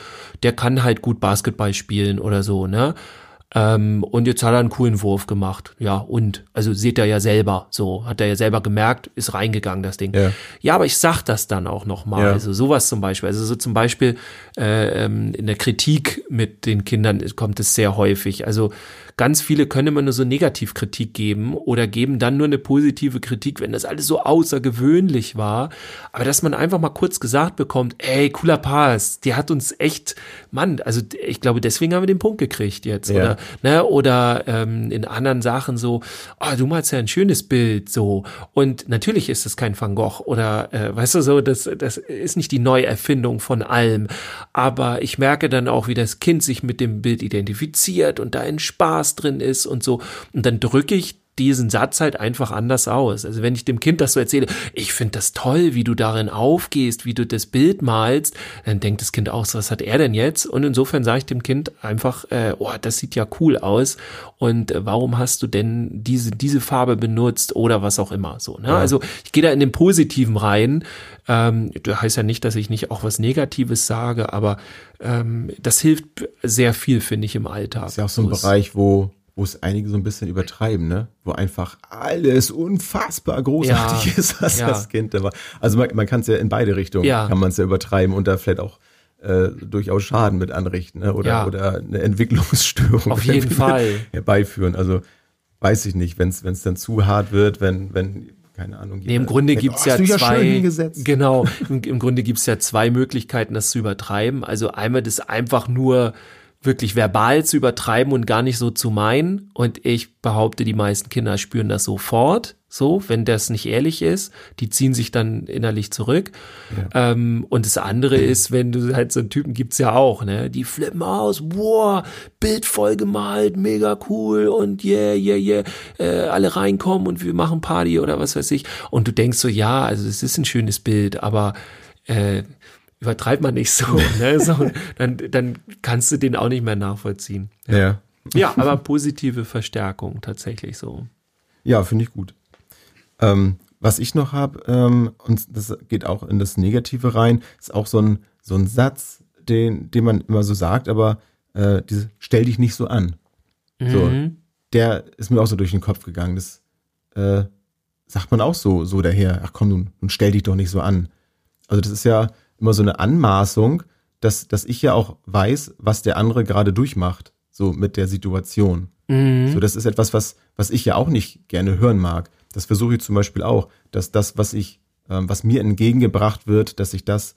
der kann halt gut Basketball spielen oder so, ne ähm, und jetzt hat er einen coolen Wurf gemacht. Ja, und, also seht er ja selber, so, hat er ja selber gemerkt, ist reingegangen, das Ding. Ja, ja aber ich sag das dann auch nochmal. Ja. Also sowas zum Beispiel. Also so zum Beispiel äh, ähm, in der Kritik mit den Kindern kommt es sehr häufig. Also ganz viele können immer nur so Negativkritik geben oder geben dann nur eine positive Kritik, wenn das alles so außergewöhnlich war. Aber dass man einfach mal kurz gesagt bekommt, ey, cooler Pass, der hat uns echt, Mann, also ich glaube, deswegen haben wir den Punkt gekriegt jetzt. Ja. Oder, ne, oder ähm, in anderen Sachen so, oh, du malst ja ein schönes Bild so. Und natürlich ist es kein Van Gogh oder äh, weißt du so, das, das ist nicht die Neuerfindung von allem. Aber ich merke dann auch, wie das Kind sich mit dem Bild identifiziert und da in Spaß Spaß drin ist und so. Und dann drücke ich diesen Satz halt einfach anders aus. Also wenn ich dem Kind das so erzähle, ich finde das toll, wie du darin aufgehst, wie du das Bild malst, dann denkt das Kind auch so, was hat er denn jetzt? Und insofern sage ich dem Kind einfach, äh, oh, das sieht ja cool aus und äh, warum hast du denn diese, diese Farbe benutzt oder was auch immer so. Ne? Ja. Also ich gehe da in den Positiven rein Ähm, das heißt ja nicht, dass ich nicht auch was Negatives sage, aber ähm, das hilft sehr viel, finde ich, im Alltag. Das ist ja auch so ein Bereich, wo wo es einige so ein bisschen übertreiben, ne? Wo einfach alles unfassbar großartig ja, ist, was ja. das Kind da war. Also man, man kann es ja in beide Richtungen, ja. kann man es ja übertreiben und da vielleicht auch äh, durchaus Schaden mit anrichten ne? oder, oder eine Entwicklungsstörung Auf jeden Fall herbeiführen. Also weiß ich nicht, wenn es dann zu hart wird, wenn, wenn keine Ahnung. Nee, im Grunde gibt's oh, ja zwei, ja genau, im, im Grunde gibt's ja zwei Möglichkeiten, das zu übertreiben. Also einmal das einfach nur wirklich verbal zu übertreiben und gar nicht so zu meinen. Und ich behaupte, die meisten Kinder spüren das sofort. So, wenn das nicht ehrlich ist, die ziehen sich dann innerlich zurück. Ja. Ähm, und das andere ist, wenn du halt so einen Typen gibt's ja auch, ne? Die flippen aus, boah, Bild voll gemalt, mega cool und yeah, yeah, yeah, äh, alle reinkommen und wir machen Party oder was weiß ich. Und du denkst so, ja, also es ist ein schönes Bild, aber äh, übertreibt man nicht so, ne? so dann, dann kannst du den auch nicht mehr nachvollziehen. Ja. Ja, ja aber positive Verstärkung tatsächlich so. Ja, finde ich gut. Ähm, was ich noch habe, ähm, und das geht auch in das Negative rein, ist auch so ein, so ein Satz, den, den man immer so sagt, aber äh, diese, stell dich nicht so an. Mhm. So, der ist mir auch so durch den Kopf gegangen. Das äh, sagt man auch so, so daher, ach komm, nun, nun stell dich doch nicht so an. Also das ist ja immer so eine Anmaßung, dass, dass ich ja auch weiß, was der andere gerade durchmacht, so mit der Situation. Mhm. So, das ist etwas, was, was ich ja auch nicht gerne hören mag. Das versuche ich zum Beispiel auch, dass das, was ich, ähm, was mir entgegengebracht wird, dass ich das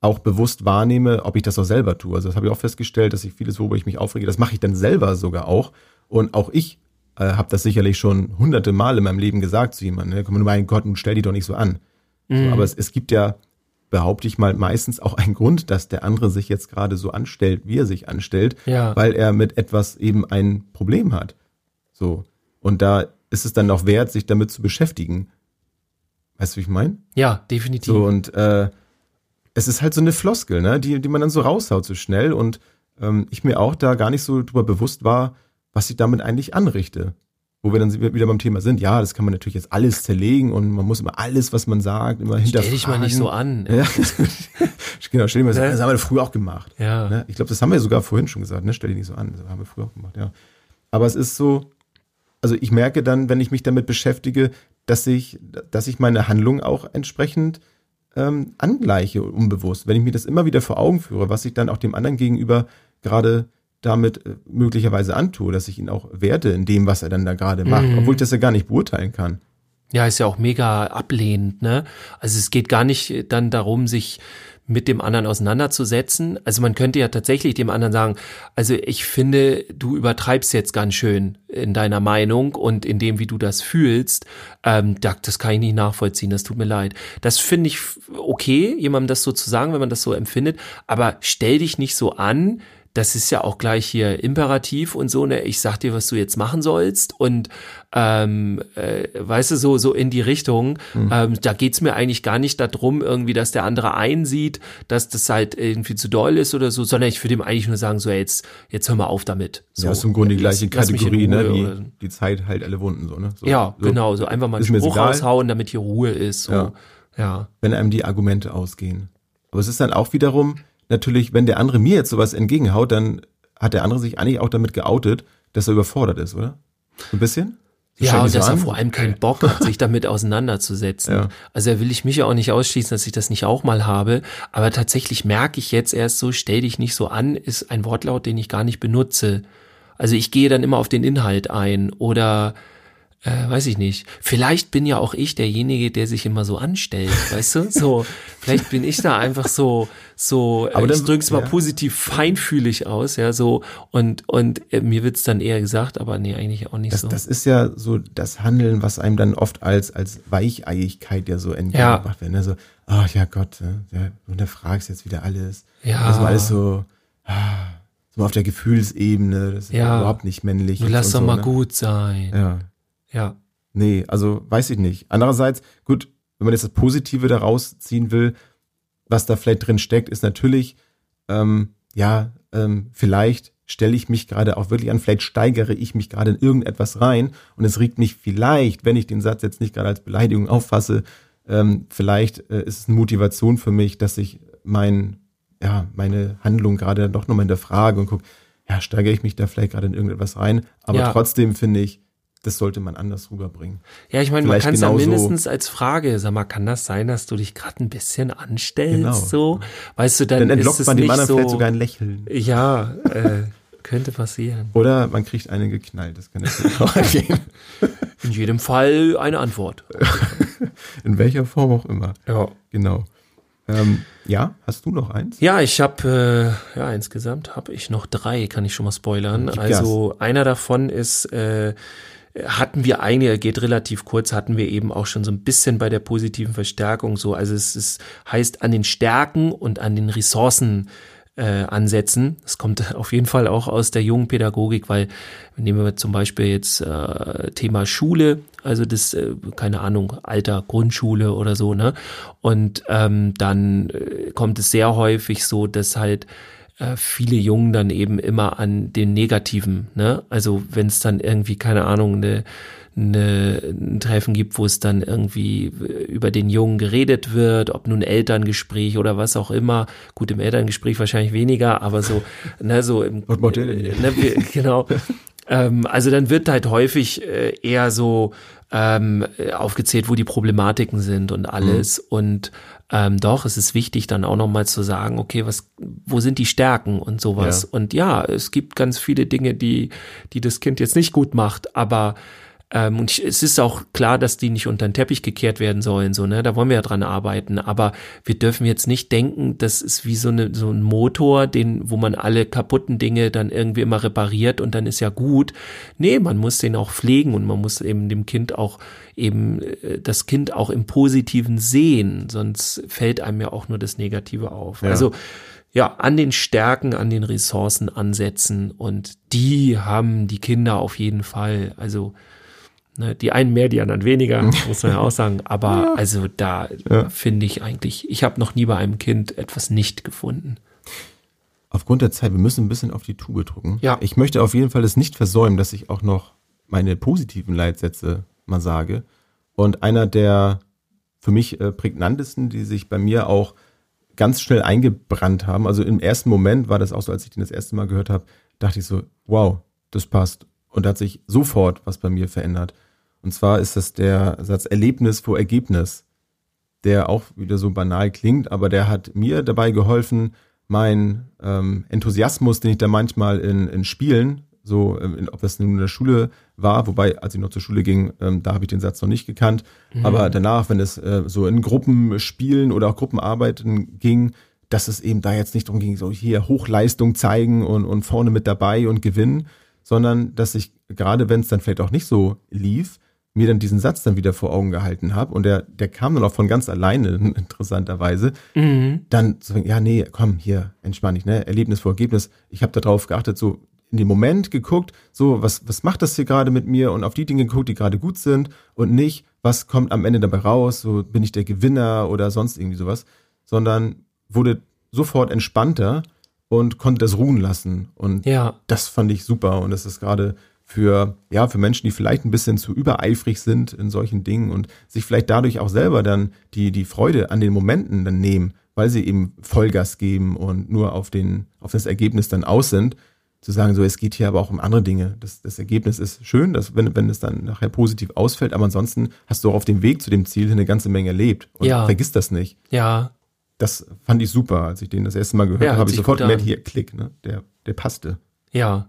auch bewusst wahrnehme, ob ich das auch selber tue. Also das habe ich auch festgestellt, dass ich vieles, worüber ich mich aufrege, das mache ich dann selber sogar auch. Und auch ich äh, habe das sicherlich schon hunderte Mal in meinem Leben gesagt zu jemandem. Ne? Komm, mein Gott, nun stell dich doch nicht so an. Mhm. So, aber es, es gibt ja behaupte ich mal, meistens auch ein Grund, dass der andere sich jetzt gerade so anstellt, wie er sich anstellt, ja. weil er mit etwas eben ein Problem hat. So. Und da ist es dann auch wert, sich damit zu beschäftigen. Weißt du, wie ich meine? Ja, definitiv. So, und äh, es ist halt so eine Floskel, ne, die, die man dann so raushaut so schnell und ähm, ich mir auch da gar nicht so drüber bewusst war, was ich damit eigentlich anrichte wo wir dann wieder beim Thema sind, ja, das kann man natürlich jetzt alles zerlegen und man muss immer alles, was man sagt, immer hinterfragen. Stell dich mal nicht so an. Ja. genau, stell dich mal so an. Das haben wir früher auch gemacht. Ja. Ne? Ich glaube, das haben wir sogar vorhin schon gesagt, ne? Stell dich nicht so an. Das haben wir früher auch gemacht, ja. Aber es ist so, also ich merke dann, wenn ich mich damit beschäftige, dass ich, dass ich meine Handlung auch entsprechend ähm, angleiche, unbewusst. Wenn ich mir das immer wieder vor Augen führe, was ich dann auch dem anderen gegenüber gerade damit äh, möglicherweise antue, dass ich ihn auch werte in dem, was er dann da gerade macht, mhm. obwohl ich das ja gar nicht beurteilen kann. Ja, ist ja auch mega ablehnend, ne? Also es geht gar nicht dann darum, sich mit dem anderen auseinanderzusetzen. Also man könnte ja tatsächlich dem anderen sagen, also ich finde, du übertreibst jetzt ganz schön in deiner Meinung und in dem, wie du das fühlst. Ähm, das kann ich nicht nachvollziehen, das tut mir leid. Das finde ich okay, jemandem das so zu sagen, wenn man das so empfindet, aber stell dich nicht so an, das ist ja auch gleich hier imperativ und so, ne, ich sag dir, was du jetzt machen sollst und ähm, äh, weißt du, so, so in die Richtung, mhm. ähm, da geht's mir eigentlich gar nicht darum, irgendwie, dass der andere einsieht, dass das halt irgendwie zu doll ist oder so, sondern ich würde ihm eigentlich nur sagen, so, jetzt, jetzt hör mal auf damit. So, ja, ist im Grunde die gleiche lass, Kategorie, lass ne, wie die Zeit halt alle Wunden, so, ne? So, ja, so. genau, so einfach mal einen Spruch raushauen, damit hier Ruhe ist, so, ja. ja. Wenn einem die Argumente ausgehen. Aber es ist dann auch wiederum, natürlich, wenn der andere mir jetzt sowas entgegenhaut, dann hat der andere sich eigentlich auch damit geoutet, dass er überfordert ist, oder? Ein bisschen? So ja, und dass er vor allem keinen Bock hat, sich damit auseinanderzusetzen. Ja. Also da will ich mich ja auch nicht ausschließen, dass ich das nicht auch mal habe. Aber tatsächlich merke ich jetzt erst so, stell dich nicht so an, ist ein Wortlaut, den ich gar nicht benutze. Also ich gehe dann immer auf den Inhalt ein oder äh, weiß ich nicht. Vielleicht bin ja auch ich derjenige, der sich immer so anstellt, weißt du? So, vielleicht bin ich da einfach so, so, äh, Aber dann, ich drück's mal ja. positiv feinfühlig aus, ja, so, und, und äh, mir wird's dann eher gesagt, aber nee, eigentlich auch nicht das, so. Das ist ja so das Handeln, was einem dann oft als, als Weicheiigkeit ja so entgegengebracht ja. wird, ne? So, ach oh, ja Gott, ne? ja, und da fragst jetzt wieder alles. Ja. Das war alles so, ah, so auf der Gefühlsebene, das ist ja. überhaupt nicht männlich. Du lass doch so, mal ne? gut sein. Ja. Ja. Nee, also weiß ich nicht. Andererseits, gut, wenn man jetzt das Positive daraus ziehen will, was da vielleicht drin steckt, ist natürlich, ähm, ja, ähm, vielleicht stelle ich mich gerade auch wirklich an, vielleicht steigere ich mich gerade in irgendetwas rein und es regt mich vielleicht, wenn ich den Satz jetzt nicht gerade als Beleidigung auffasse, ähm, vielleicht äh, ist es eine Motivation für mich, dass ich mein, ja, meine Handlung gerade doch nochmal hinterfrage und gucke, ja, steigere ich mich da vielleicht gerade in irgendetwas rein. Aber Ja. trotzdem finde ich, das sollte man anders rüberbringen. Ja, ich meine, man Vielleicht kann es ja mindestens als Frage, sag mal, kann das sein, dass du dich gerade ein bisschen anstellst, Genau. so? Weißt du, dann, Dann ist entlockt es man dem anderen so, vielleicht sogar ein Lächeln. Ja, äh, könnte passieren. Oder man kriegt einen geknallt. Das kann natürlich auch gehen. In jedem Fall eine Antwort. In welcher Form auch immer. Ja. Genau. Ähm, ja, hast du noch eins? Ja, ich habe äh, ja insgesamt habe ich noch drei, kann ich schon mal spoilern. Gib Also einer davon ist äh, hatten wir er geht relativ kurz, hatten wir eben auch schon so ein bisschen bei der positiven Verstärkung so. Also es ist, heißt an den Stärken und an den Ressourcen äh, ansetzen. Das kommt auf jeden Fall auch aus der jungen Pädagogik, weil nehmen wir zum Beispiel jetzt äh, Thema Schule, also das, äh, keine Ahnung, Alter, Grundschule oder so, ne? Und ähm, dann äh, kommt es sehr häufig so, dass halt äh, viele Jungen dann eben immer an den Negativen, ne? Also wenn es dann irgendwie, keine Ahnung, eine eine, ein Treffen gibt, wo es dann irgendwie über den Jungen geredet wird, ob nun Elterngespräch oder was auch immer. Gut, im Elterngespräch wahrscheinlich weniger, aber so, ne, so im, Und Modelle. ne, genau. ähm, also dann wird halt häufig äh, eher so ähm, aufgezählt, wo die Problematiken sind und alles. Und ähm, doch, es ist wichtig, dann auch nochmal zu sagen, okay, was, wo sind die Stärken und sowas. Ja. Und ja, es gibt ganz viele Dinge, die, die das Kind jetzt nicht gut macht, aber ähm, und ich, es ist auch klar, dass die nicht unter den Teppich gekehrt werden sollen, so, ne? Da wollen wir ja dran arbeiten. Aber wir dürfen jetzt nicht denken, das ist wie so, eine, so ein Motor, den, wo man alle kaputten Dinge dann irgendwie immer repariert und dann ist ja gut. Nee, man muss den auch pflegen und man muss eben dem Kind auch eben äh, das Kind auch im Positiven sehen, sonst fällt einem ja auch nur das Negative auf. Ja. Also ja, an den Stärken, an den Ressourcen ansetzen und die haben die Kinder auf jeden Fall. Also ne, die einen mehr, die anderen weniger, muss man ja auch sagen. Aber also da Ja. finde ich eigentlich, ich habe noch nie bei einem Kind etwas nicht gefunden. Aufgrund der Zeit, wir müssen ein bisschen auf die Tube drücken. Ja. Ich möchte auf jeden Fall es nicht versäumen, dass ich auch noch meine positiven Leitsätze mal sage. Und einer der für mich äh, prägnantesten, die sich bei mir auch ganz schnell eingebrannt haben. Also im ersten Moment war das auch so, als ich den das erste Mal gehört habe, dachte ich so, wow, das passt. Und da hat sich sofort was bei mir verändert. Und zwar ist das der Satz Erlebnis vor Ergebnis, der auch wieder so banal klingt, aber der hat mir dabei geholfen, mein ähm, Enthusiasmus, den ich da manchmal in, in Spielen, so ähm, in, ob das nun in der Schule war, wobei als ich noch zur Schule ging, ähm, da habe ich den Satz noch nicht gekannt, aber danach, wenn es äh, so in Gruppenspielen oder auch Gruppenarbeiten ging, dass es eben da jetzt nicht darum ging, so hier Hochleistung zeigen und, und vorne mit dabei und gewinnen, sondern dass ich gerade wenn es dann vielleicht auch nicht so lief, mir dann diesen Satz dann wieder vor Augen gehalten habe und der, der kam dann auch von ganz alleine, interessanterweise. Dann zu sagen, ja, nee, komm, hier, entspann dich, ne? Erlebnis vor Ergebnis. Ich habe darauf geachtet, so in dem Moment geguckt, so, was, was macht das hier gerade mit mir und auf die Dinge geguckt, die gerade gut sind und nicht, was kommt am Ende dabei raus, so bin ich der Gewinner oder sonst irgendwie sowas, sondern wurde sofort entspannter und konnte das ruhen lassen. Und Ja. das fand ich super und das ist gerade für ja für Menschen, die vielleicht ein bisschen zu übereifrig sind in solchen Dingen und sich vielleicht dadurch auch selber dann die die Freude an den Momenten dann nehmen, weil sie eben Vollgas geben und nur auf den auf das Ergebnis dann aus sind, zu sagen so es geht hier aber auch um andere Dinge. Das, das Ergebnis ist schön, dass wenn wenn es dann nachher positiv ausfällt, aber ansonsten hast du auch auf dem Weg zu dem Ziel eine ganze Menge erlebt und Ja. vergiss das nicht. Ja, Das fand ich super, als ich den das erste Mal gehört Ja, habe, ich sofort gemerkt, hier Klick, ne? Der der passte. ja,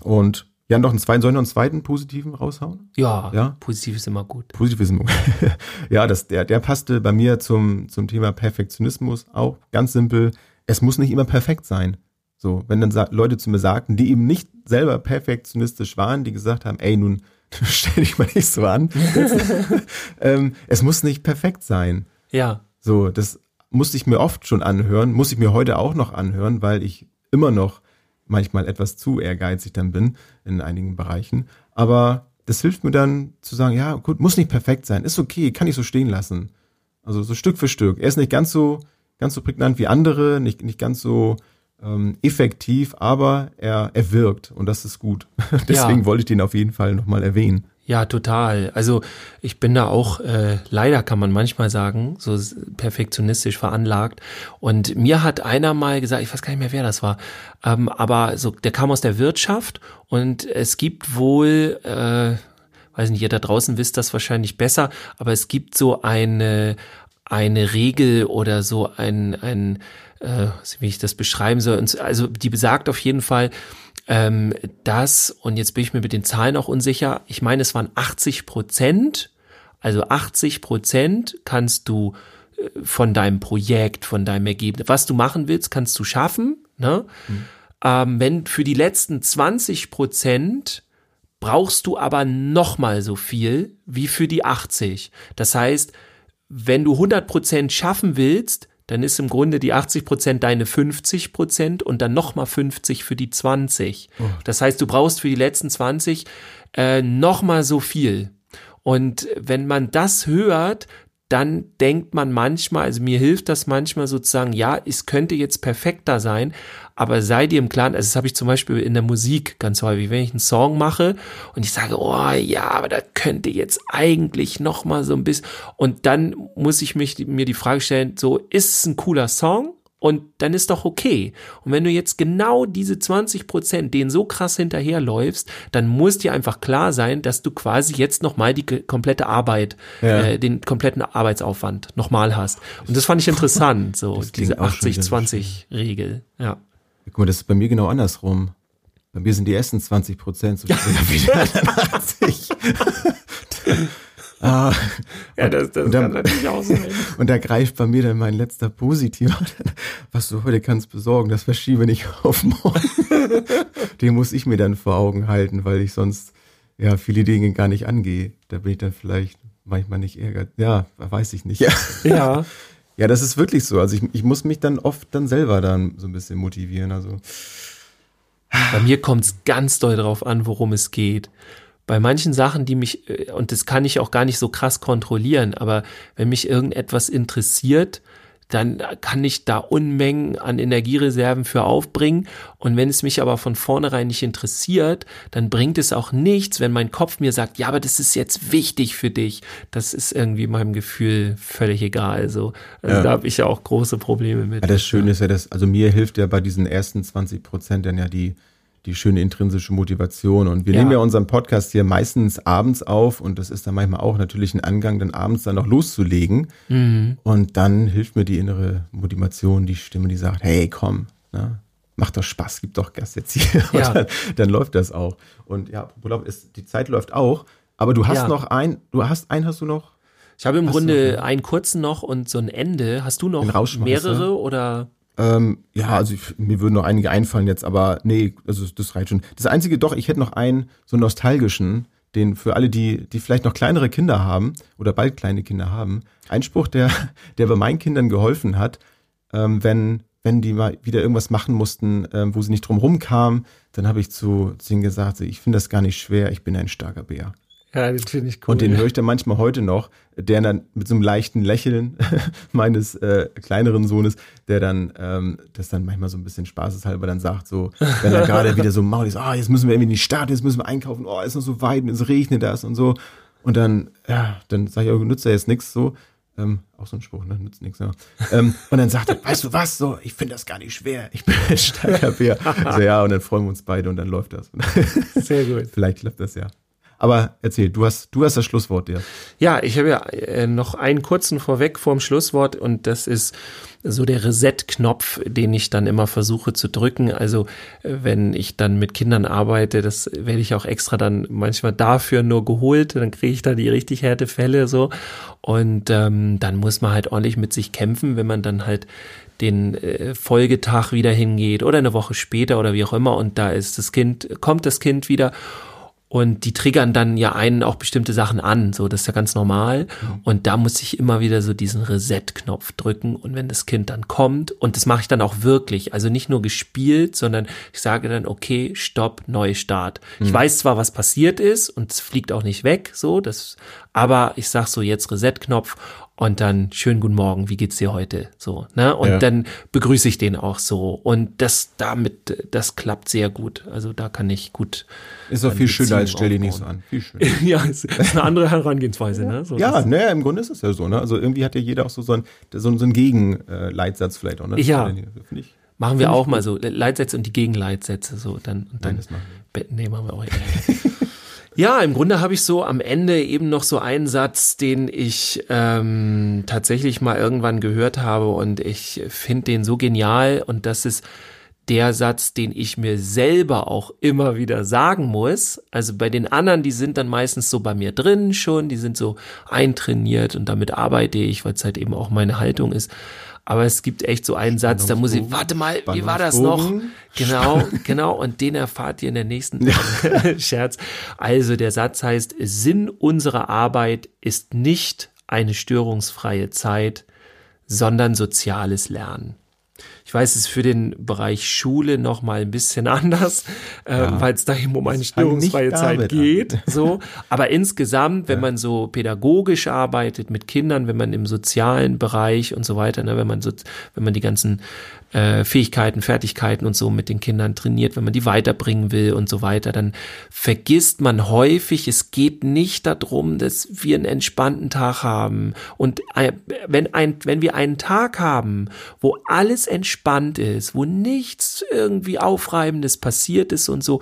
Und ja, noch einen zweiten, soll ich noch einen zweiten positiven raushauen? ja, Ja? Positiv ist immer gut. Positivismus. ja, das, der, der passte bei mir zum, zum Thema Perfektionismus auch. Ganz simpel. Es muss nicht immer perfekt sein. So, wenn dann Leute zu mir sagten, die eben nicht selber perfektionistisch waren, die gesagt haben, ey, nun stell dich mal nicht so an. ähm, es muss nicht perfekt sein. Ja, So, das musste ich mir oft schon anhören, muss ich mir heute auch noch anhören, weil ich immer noch manchmal etwas zu ehrgeizig dann bin in einigen Bereichen. Aber das hilft mir dann zu sagen, ja, gut, muss nicht perfekt sein, ist okay, kann ich so stehen lassen. Also so Stück für Stück. Er ist nicht ganz so, ganz so prägnant wie andere, nicht, nicht ganz so ähm, effektiv, aber er, er wirkt und das ist gut. Deswegen wollte ich den auf jeden Fall nochmal erwähnen. Ja, total. Also ich bin da auch, äh, leider kann man manchmal sagen, so perfektionistisch veranlagt. Und mir hat einer mal gesagt, ich weiß gar nicht mehr, wer das war, ähm, aber so, der kam aus der Wirtschaft und es gibt wohl, äh, weiß nicht, ihr da draußen wisst das wahrscheinlich besser, aber es gibt so eine, eine Regel oder so ein, ein äh, wie ich das beschreiben soll. Also die besagt auf jeden Fall, ähm, dass, und jetzt bin ich mir mit den Zahlen auch unsicher, ich meine, es waren 80 Prozent, also 80 Prozent kannst du äh, von deinem Projekt, von deinem Ergebnis, was du machen willst, kannst du schaffen. Ne? Mhm. Ähm, wenn für die letzten 20 Prozent brauchst du aber nochmal so viel wie für die 80. Das heißt, wenn du 100 Prozent schaffen willst, dann ist im Grunde die 80 Prozent deine 50 Prozent und dann nochmal 50 für die 20. Oh. Das heißt, du brauchst für die letzten 20 äh, nochmal so viel. Und wenn man das hört, dann denkt man manchmal, also mir hilft das manchmal sozusagen, ja, es könnte jetzt perfekter sein, aber sei dir im Klaren, also das habe ich zum Beispiel in der Musik ganz häufig, wenn ich einen Song mache und ich sage, oh ja, aber da könnte jetzt eigentlich noch mal so ein bisschen und dann muss ich mich mir die Frage stellen, so ist es ein cooler Song? Und dann ist doch okay. Und wenn du jetzt genau diese 20 Prozent denen so krass hinterherläufst, dann muss dir einfach klar sein, dass du quasi jetzt nochmal die komplette Arbeit, ja. äh, den kompletten Arbeitsaufwand nochmal hast. Und das fand ich interessant, so diese 80-20-Regel. Ja. Guck mal, das ist bei mir genau andersrum. Bei mir sind die ersten 20 Prozent so schwer wie die anderen 80. ah, ja, das, das und dann, kann natürlich auch sein. Und da greift bei mir dann mein letzter Positiver. Was du heute kannst besorgen, das verschiebe nicht auf morgen. Den muss ich mir dann vor Augen halten, weil ich sonst ja viele Dinge gar nicht angehe. Da bin ich dann vielleicht manchmal nicht ärgert. Ja, weiß ich nicht. Ja. ja. Ja, das ist wirklich so. Also ich, ich muss mich dann oft dann selber dann so ein bisschen motivieren. Also bei mir kommt es ganz doll drauf an, worum es geht. Bei manchen Sachen, die mich, äh, und das kann ich auch gar nicht so krass kontrollieren, aber wenn mich irgendetwas interessiert, dann kann ich da Unmengen an Energiereserven für aufbringen. Und wenn es mich aber von vornherein nicht interessiert, dann bringt es auch nichts, wenn mein Kopf mir sagt, ja, aber das ist jetzt wichtig für dich. Das ist irgendwie meinem Gefühl völlig egal. Also, also ja. da habe ich ja auch große Probleme mit. Ja, das Schöne ist ja, dass, also mir hilft ja bei diesen ersten 20 Prozent dann ja die, die schöne intrinsische Motivation. Und wir ja. nehmen ja unseren Podcast hier meistens abends auf und das ist dann manchmal auch natürlich ein Angang, dann abends dann noch loszulegen. Mhm. Und dann hilft mir die innere Motivation, die Stimme, die sagt, hey, komm, ne? macht doch Spaß, gibt doch Gas jetzt hier. Ja. Dann, dann, läuft das auch. Und ja, Urlaub ist, die Zeit läuft auch. Aber du hast ja. noch ein, du hast einen, hast du noch? Ich habe im hast Grunde einen kurzen noch und so ein Ende. Hast du noch mehrere oder? Ähm, ja, also ich, mir würden noch einige einfallen jetzt, aber nee, also das reicht schon. Das einzige doch, ich hätte noch einen so nostalgischen, den für alle, die, die vielleicht noch kleinere Kinder haben oder bald kleine Kinder haben. Ein Spruch, der, der bei meinen Kindern geholfen hat, ähm, wenn, wenn die mal wieder irgendwas machen mussten, ähm, wo sie nicht drum rumkamen, dann habe ich zu, zu ihnen gesagt, ich finde das gar nicht schwer, ich bin ein starker Bär. Ja, das finde ich cool. Und den höre ich dann manchmal heute noch, der dann mit so einem leichten Lächeln meines äh, kleineren Sohnes, der dann ähm, das dann manchmal so ein bisschen spaßeshalber dann sagt, so, wenn er gerade wieder so maul ist, ah, oh, jetzt müssen wir irgendwie in die Stadt, jetzt müssen wir einkaufen, oh, ist noch so weit und es regnet das und so. Und dann, ja, dann sage ich, oh, nützt ja jetzt nichts so. Ähm, auch so ein Spruch, ne? Nützt nichts. Ja. Ähm, und dann sagt er, weißt du was, so, ich finde das gar nicht schwer. Ich bin ein starker Bär. Also ja, und dann freuen wir uns beide und dann läuft das. Sehr gut. Vielleicht klappt das ja. Aber erzähl, du hast, du hast das Schlusswort, ja. Ja, ich habe ja äh, noch einen kurzen vorweg vorm Schlusswort und das ist so der Reset-Knopf, den ich dann immer versuche zu drücken. Also äh, wenn ich dann mit Kindern arbeite, das werde ich auch extra dann manchmal dafür nur geholt, dann kriege ich da die richtig härte Fälle so. Und ähm, dann muss man halt ordentlich mit sich kämpfen, wenn man dann halt den äh, Folgetag wieder hingeht oder eine Woche später oder wie auch immer und da ist das Kind, kommt das Kind wieder und die triggern dann ja einen auch bestimmte Sachen an, so das ist ja ganz normal. Mhm. Und da muss ich immer wieder so diesen Reset-Knopf drücken. Und wenn das Kind dann kommt, und das mache ich dann auch wirklich, also nicht nur gespielt, sondern ich sage dann, okay, stopp, Neustart. Mhm. Ich weiß zwar, was passiert ist und es fliegt auch nicht weg, so, das, aber ich sag so jetzt Reset-Knopf und dann schönen guten Morgen, wie geht's dir heute? So, ne? Und Ja. dann begrüße ich den auch so. Und das damit, das klappt sehr gut. Also da kann ich gut. Ist doch dann viel schöner als Beziehung stell dich nicht so an. Viel schöner. ja, es ist eine andere Herangehensweise, ne? So, Ja, naja, im Grunde ist es ja so, ne? Also irgendwie hat ja jeder auch so, so, ein, so, so einen Gegenleitsatz vielleicht auch, ne? Ja. Finde ich. Machen wir auch mal so Leitsätze und die Gegenleitsätze so dann und dann Nein, das machen Be- nee, machen wir auch. Ja, im Grunde habe ich so am Ende eben noch so einen Satz, den ich ähm, tatsächlich mal irgendwann gehört habe und ich finde den so genial und das ist der Satz, den ich mir selber auch immer wieder sagen muss. Also bei den anderen, die sind dann meistens so bei mir drin schon, die sind so eintrainiert und damit arbeite ich, weil es halt eben auch meine Haltung ist. Aber es gibt echt so einen Satz, da muss ich, warte mal, wie war das noch? Genau, genau. Und den erfahrt ihr in der nächsten Scherz. Also der Satz heißt, Sinn unserer Arbeit ist nicht eine störungsfreie Zeit, sondern soziales Lernen. Ich weiß, es ist für den Bereich Schule noch mal ein bisschen anders, ähm, weil es da eben um eine störungsfreie Zeit an. geht. So, aber insgesamt, wenn man so pädagogisch arbeitet mit Kindern, wenn man im sozialen Bereich und so weiter, ne, wenn man so, wenn man die ganzen äh, Fähigkeiten, Fertigkeiten und so mit den Kindern trainiert, wenn man die weiterbringen will und so weiter, dann vergisst man häufig, es geht nicht darum, dass wir einen entspannten Tag haben. Und wenn, ein, wenn wir einen Tag haben, wo alles entspannt ist, wo nichts irgendwie Aufreibendes passiert ist und so,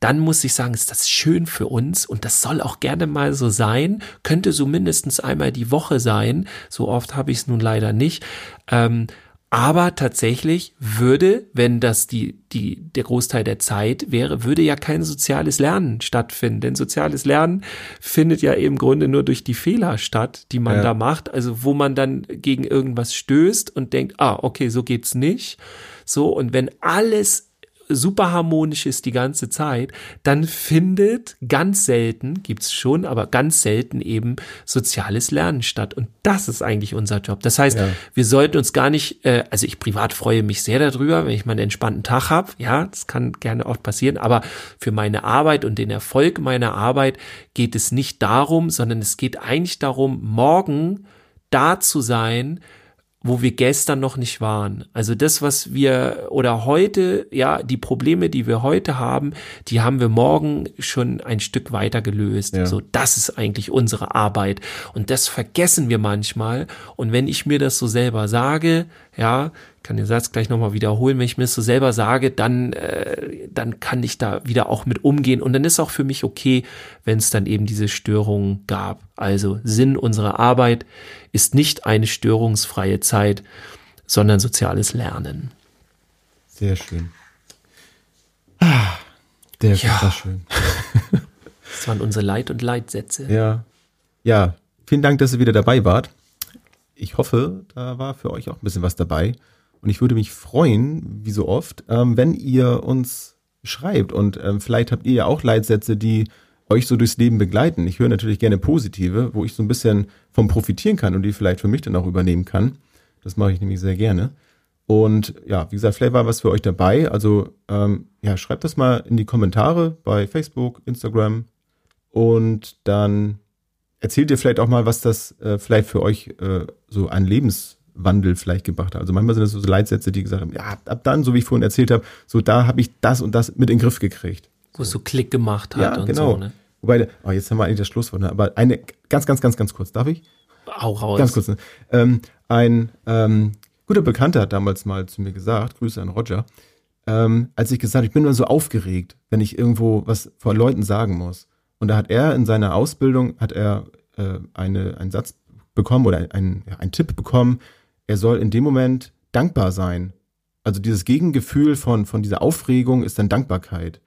dann muss ich sagen, ist das schön für uns und das soll auch gerne mal so sein, könnte so mindestens einmal die Woche sein. So oft habe ich es nun leider nicht. Ähm, aber tatsächlich würde, wenn das die, die, der Großteil der Zeit wäre, würde ja kein soziales Lernen stattfinden. Denn soziales Lernen findet ja im Grunde nur durch die Fehler statt, die man Ja. da macht. Also wo man dann gegen irgendwas stößt und denkt, ah, okay, so geht's nicht. So, und wenn alles super harmonisch ist die ganze Zeit, dann findet ganz selten, gibt's schon, aber ganz selten eben soziales Lernen statt. Und das ist eigentlich unser Job. Das heißt, Ja. wir sollten uns gar nicht, äh, also ich privat freue mich sehr darüber, wenn ich mal einen entspannten Tag habe. Ja, das kann gerne oft passieren, aber für meine Arbeit und den Erfolg meiner Arbeit geht es nicht darum, sondern es geht eigentlich darum, morgen da zu sein, wo wir gestern noch nicht waren. Also das, was wir oder heute, ja, die Probleme, die wir heute haben, die haben wir morgen schon ein Stück weiter gelöst. Ja. So, das ist eigentlich unsere Arbeit. Und das vergessen wir manchmal. Und wenn ich mir das so selber sage, ja, kann den Satz gleich nochmal wiederholen, wenn ich mir das so selber sage, dann, äh, dann kann ich da wieder auch mit umgehen. Und dann ist auch für mich okay, wenn es dann eben diese Störungen gab. Also Sinn unserer Arbeit ist nicht eine störungsfreie Zeit, sondern soziales Lernen. Sehr schön. Ah, der ja. war schön. Das waren unsere Leit- und Leitsätze. Ja. Ja, vielen Dank, dass ihr wieder dabei wart. Ich hoffe, da war für euch auch ein bisschen was dabei. Und ich würde mich freuen, wie so oft, ähm, wenn ihr uns schreibt. Und ähm, vielleicht habt ihr ja auch Leitsätze, die euch so durchs Leben begleiten. Ich höre natürlich gerne positive, wo ich so ein bisschen vom profitieren kann und die vielleicht für mich dann auch übernehmen kann. Das mache ich nämlich sehr gerne. Und ja, wie gesagt, vielleicht war was für euch dabei. Also ähm, ja, schreibt das mal in die Kommentare bei Facebook, Instagram und dann erzählt ihr vielleicht auch mal, was das äh, vielleicht für euch äh, so an Lebenswandel vielleicht gebracht hat. Also manchmal sind das so Leitsätze, die gesagt haben, ja, ab, dann, so wie ich vorhin erzählt habe, so da habe ich das und das mit in den Griff gekriegt. Wo es so Klick gemacht hat Ja, und genau. so. Ne? Wobei, oh, jetzt haben wir eigentlich das Schlusswort, ne? aber eine ganz, ganz, ganz, ganz kurz, darf ich? Hau raus. Ganz kurz. Ne? Ähm, ein ähm, guter Bekannter hat damals mal zu mir gesagt, Grüße an Roger, ähm, als ich gesagt habe, ich bin immer so aufgeregt, wenn ich irgendwo was vor Leuten sagen muss. Und da hat er in seiner Ausbildung, hat er äh, eine, einen Satz bekommen oder ein, ja, einen Tipp bekommen, er soll in dem Moment dankbar sein. Also dieses Gegengefühl von, von dieser Aufregung ist dann Dankbarkeit.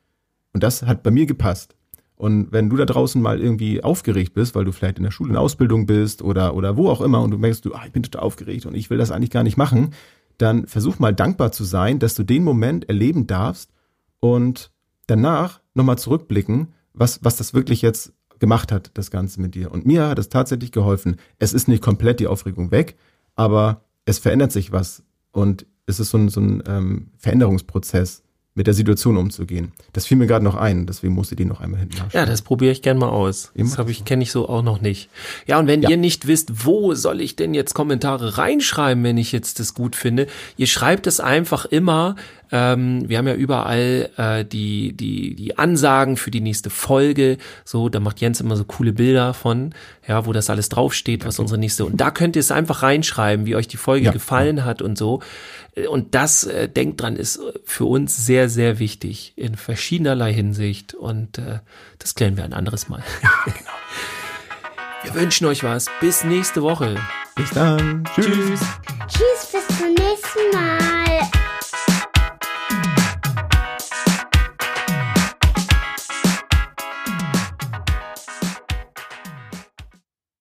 Und das hat bei mir gepasst. Und wenn du da draußen mal irgendwie aufgeregt bist, weil du vielleicht in der Schule in Ausbildung bist oder, oder wo auch immer und du merkst, du, ah, ich bin total aufgeregt und ich will das eigentlich gar nicht machen, dann versuch mal dankbar zu sein, dass du den Moment erleben darfst und danach nochmal zurückblicken, was, was das wirklich jetzt gemacht hat, das Ganze mit dir. Und mir hat es tatsächlich geholfen. Es ist nicht komplett die Aufregung weg, aber es verändert sich was und es ist so ein, so ein ähm, Veränderungsprozess, mit der Situation umzugehen. Das fiel mir gerade noch ein, deswegen musste die noch einmal hinten nachschauen. Ja, das probiere ich gern mal aus. Das habe das ich kenne ich so auch noch nicht. Ja, und wenn Ja. ihr nicht wisst, wo soll ich denn jetzt Kommentare reinschreiben, wenn ich jetzt das gut finde, ihr schreibt es einfach immer. Ähm, wir haben ja überall äh, die die die Ansagen für die nächste Folge. So, da macht Jens immer so coole Bilder von, ja, wo das alles draufsteht, was unsere nächste. Und da könnt ihr es einfach reinschreiben, wie euch die Folge Ja, gefallen hat und so. Und das, äh, denkt dran, ist für uns sehr, sehr wichtig in verschiedenerlei Hinsicht. Und äh, das klären wir ein anderes Mal. genau. Wir wünschen euch was. Bis nächste Woche. Bis dann. Tschüss. Tschüss, bis zum nächsten Mal.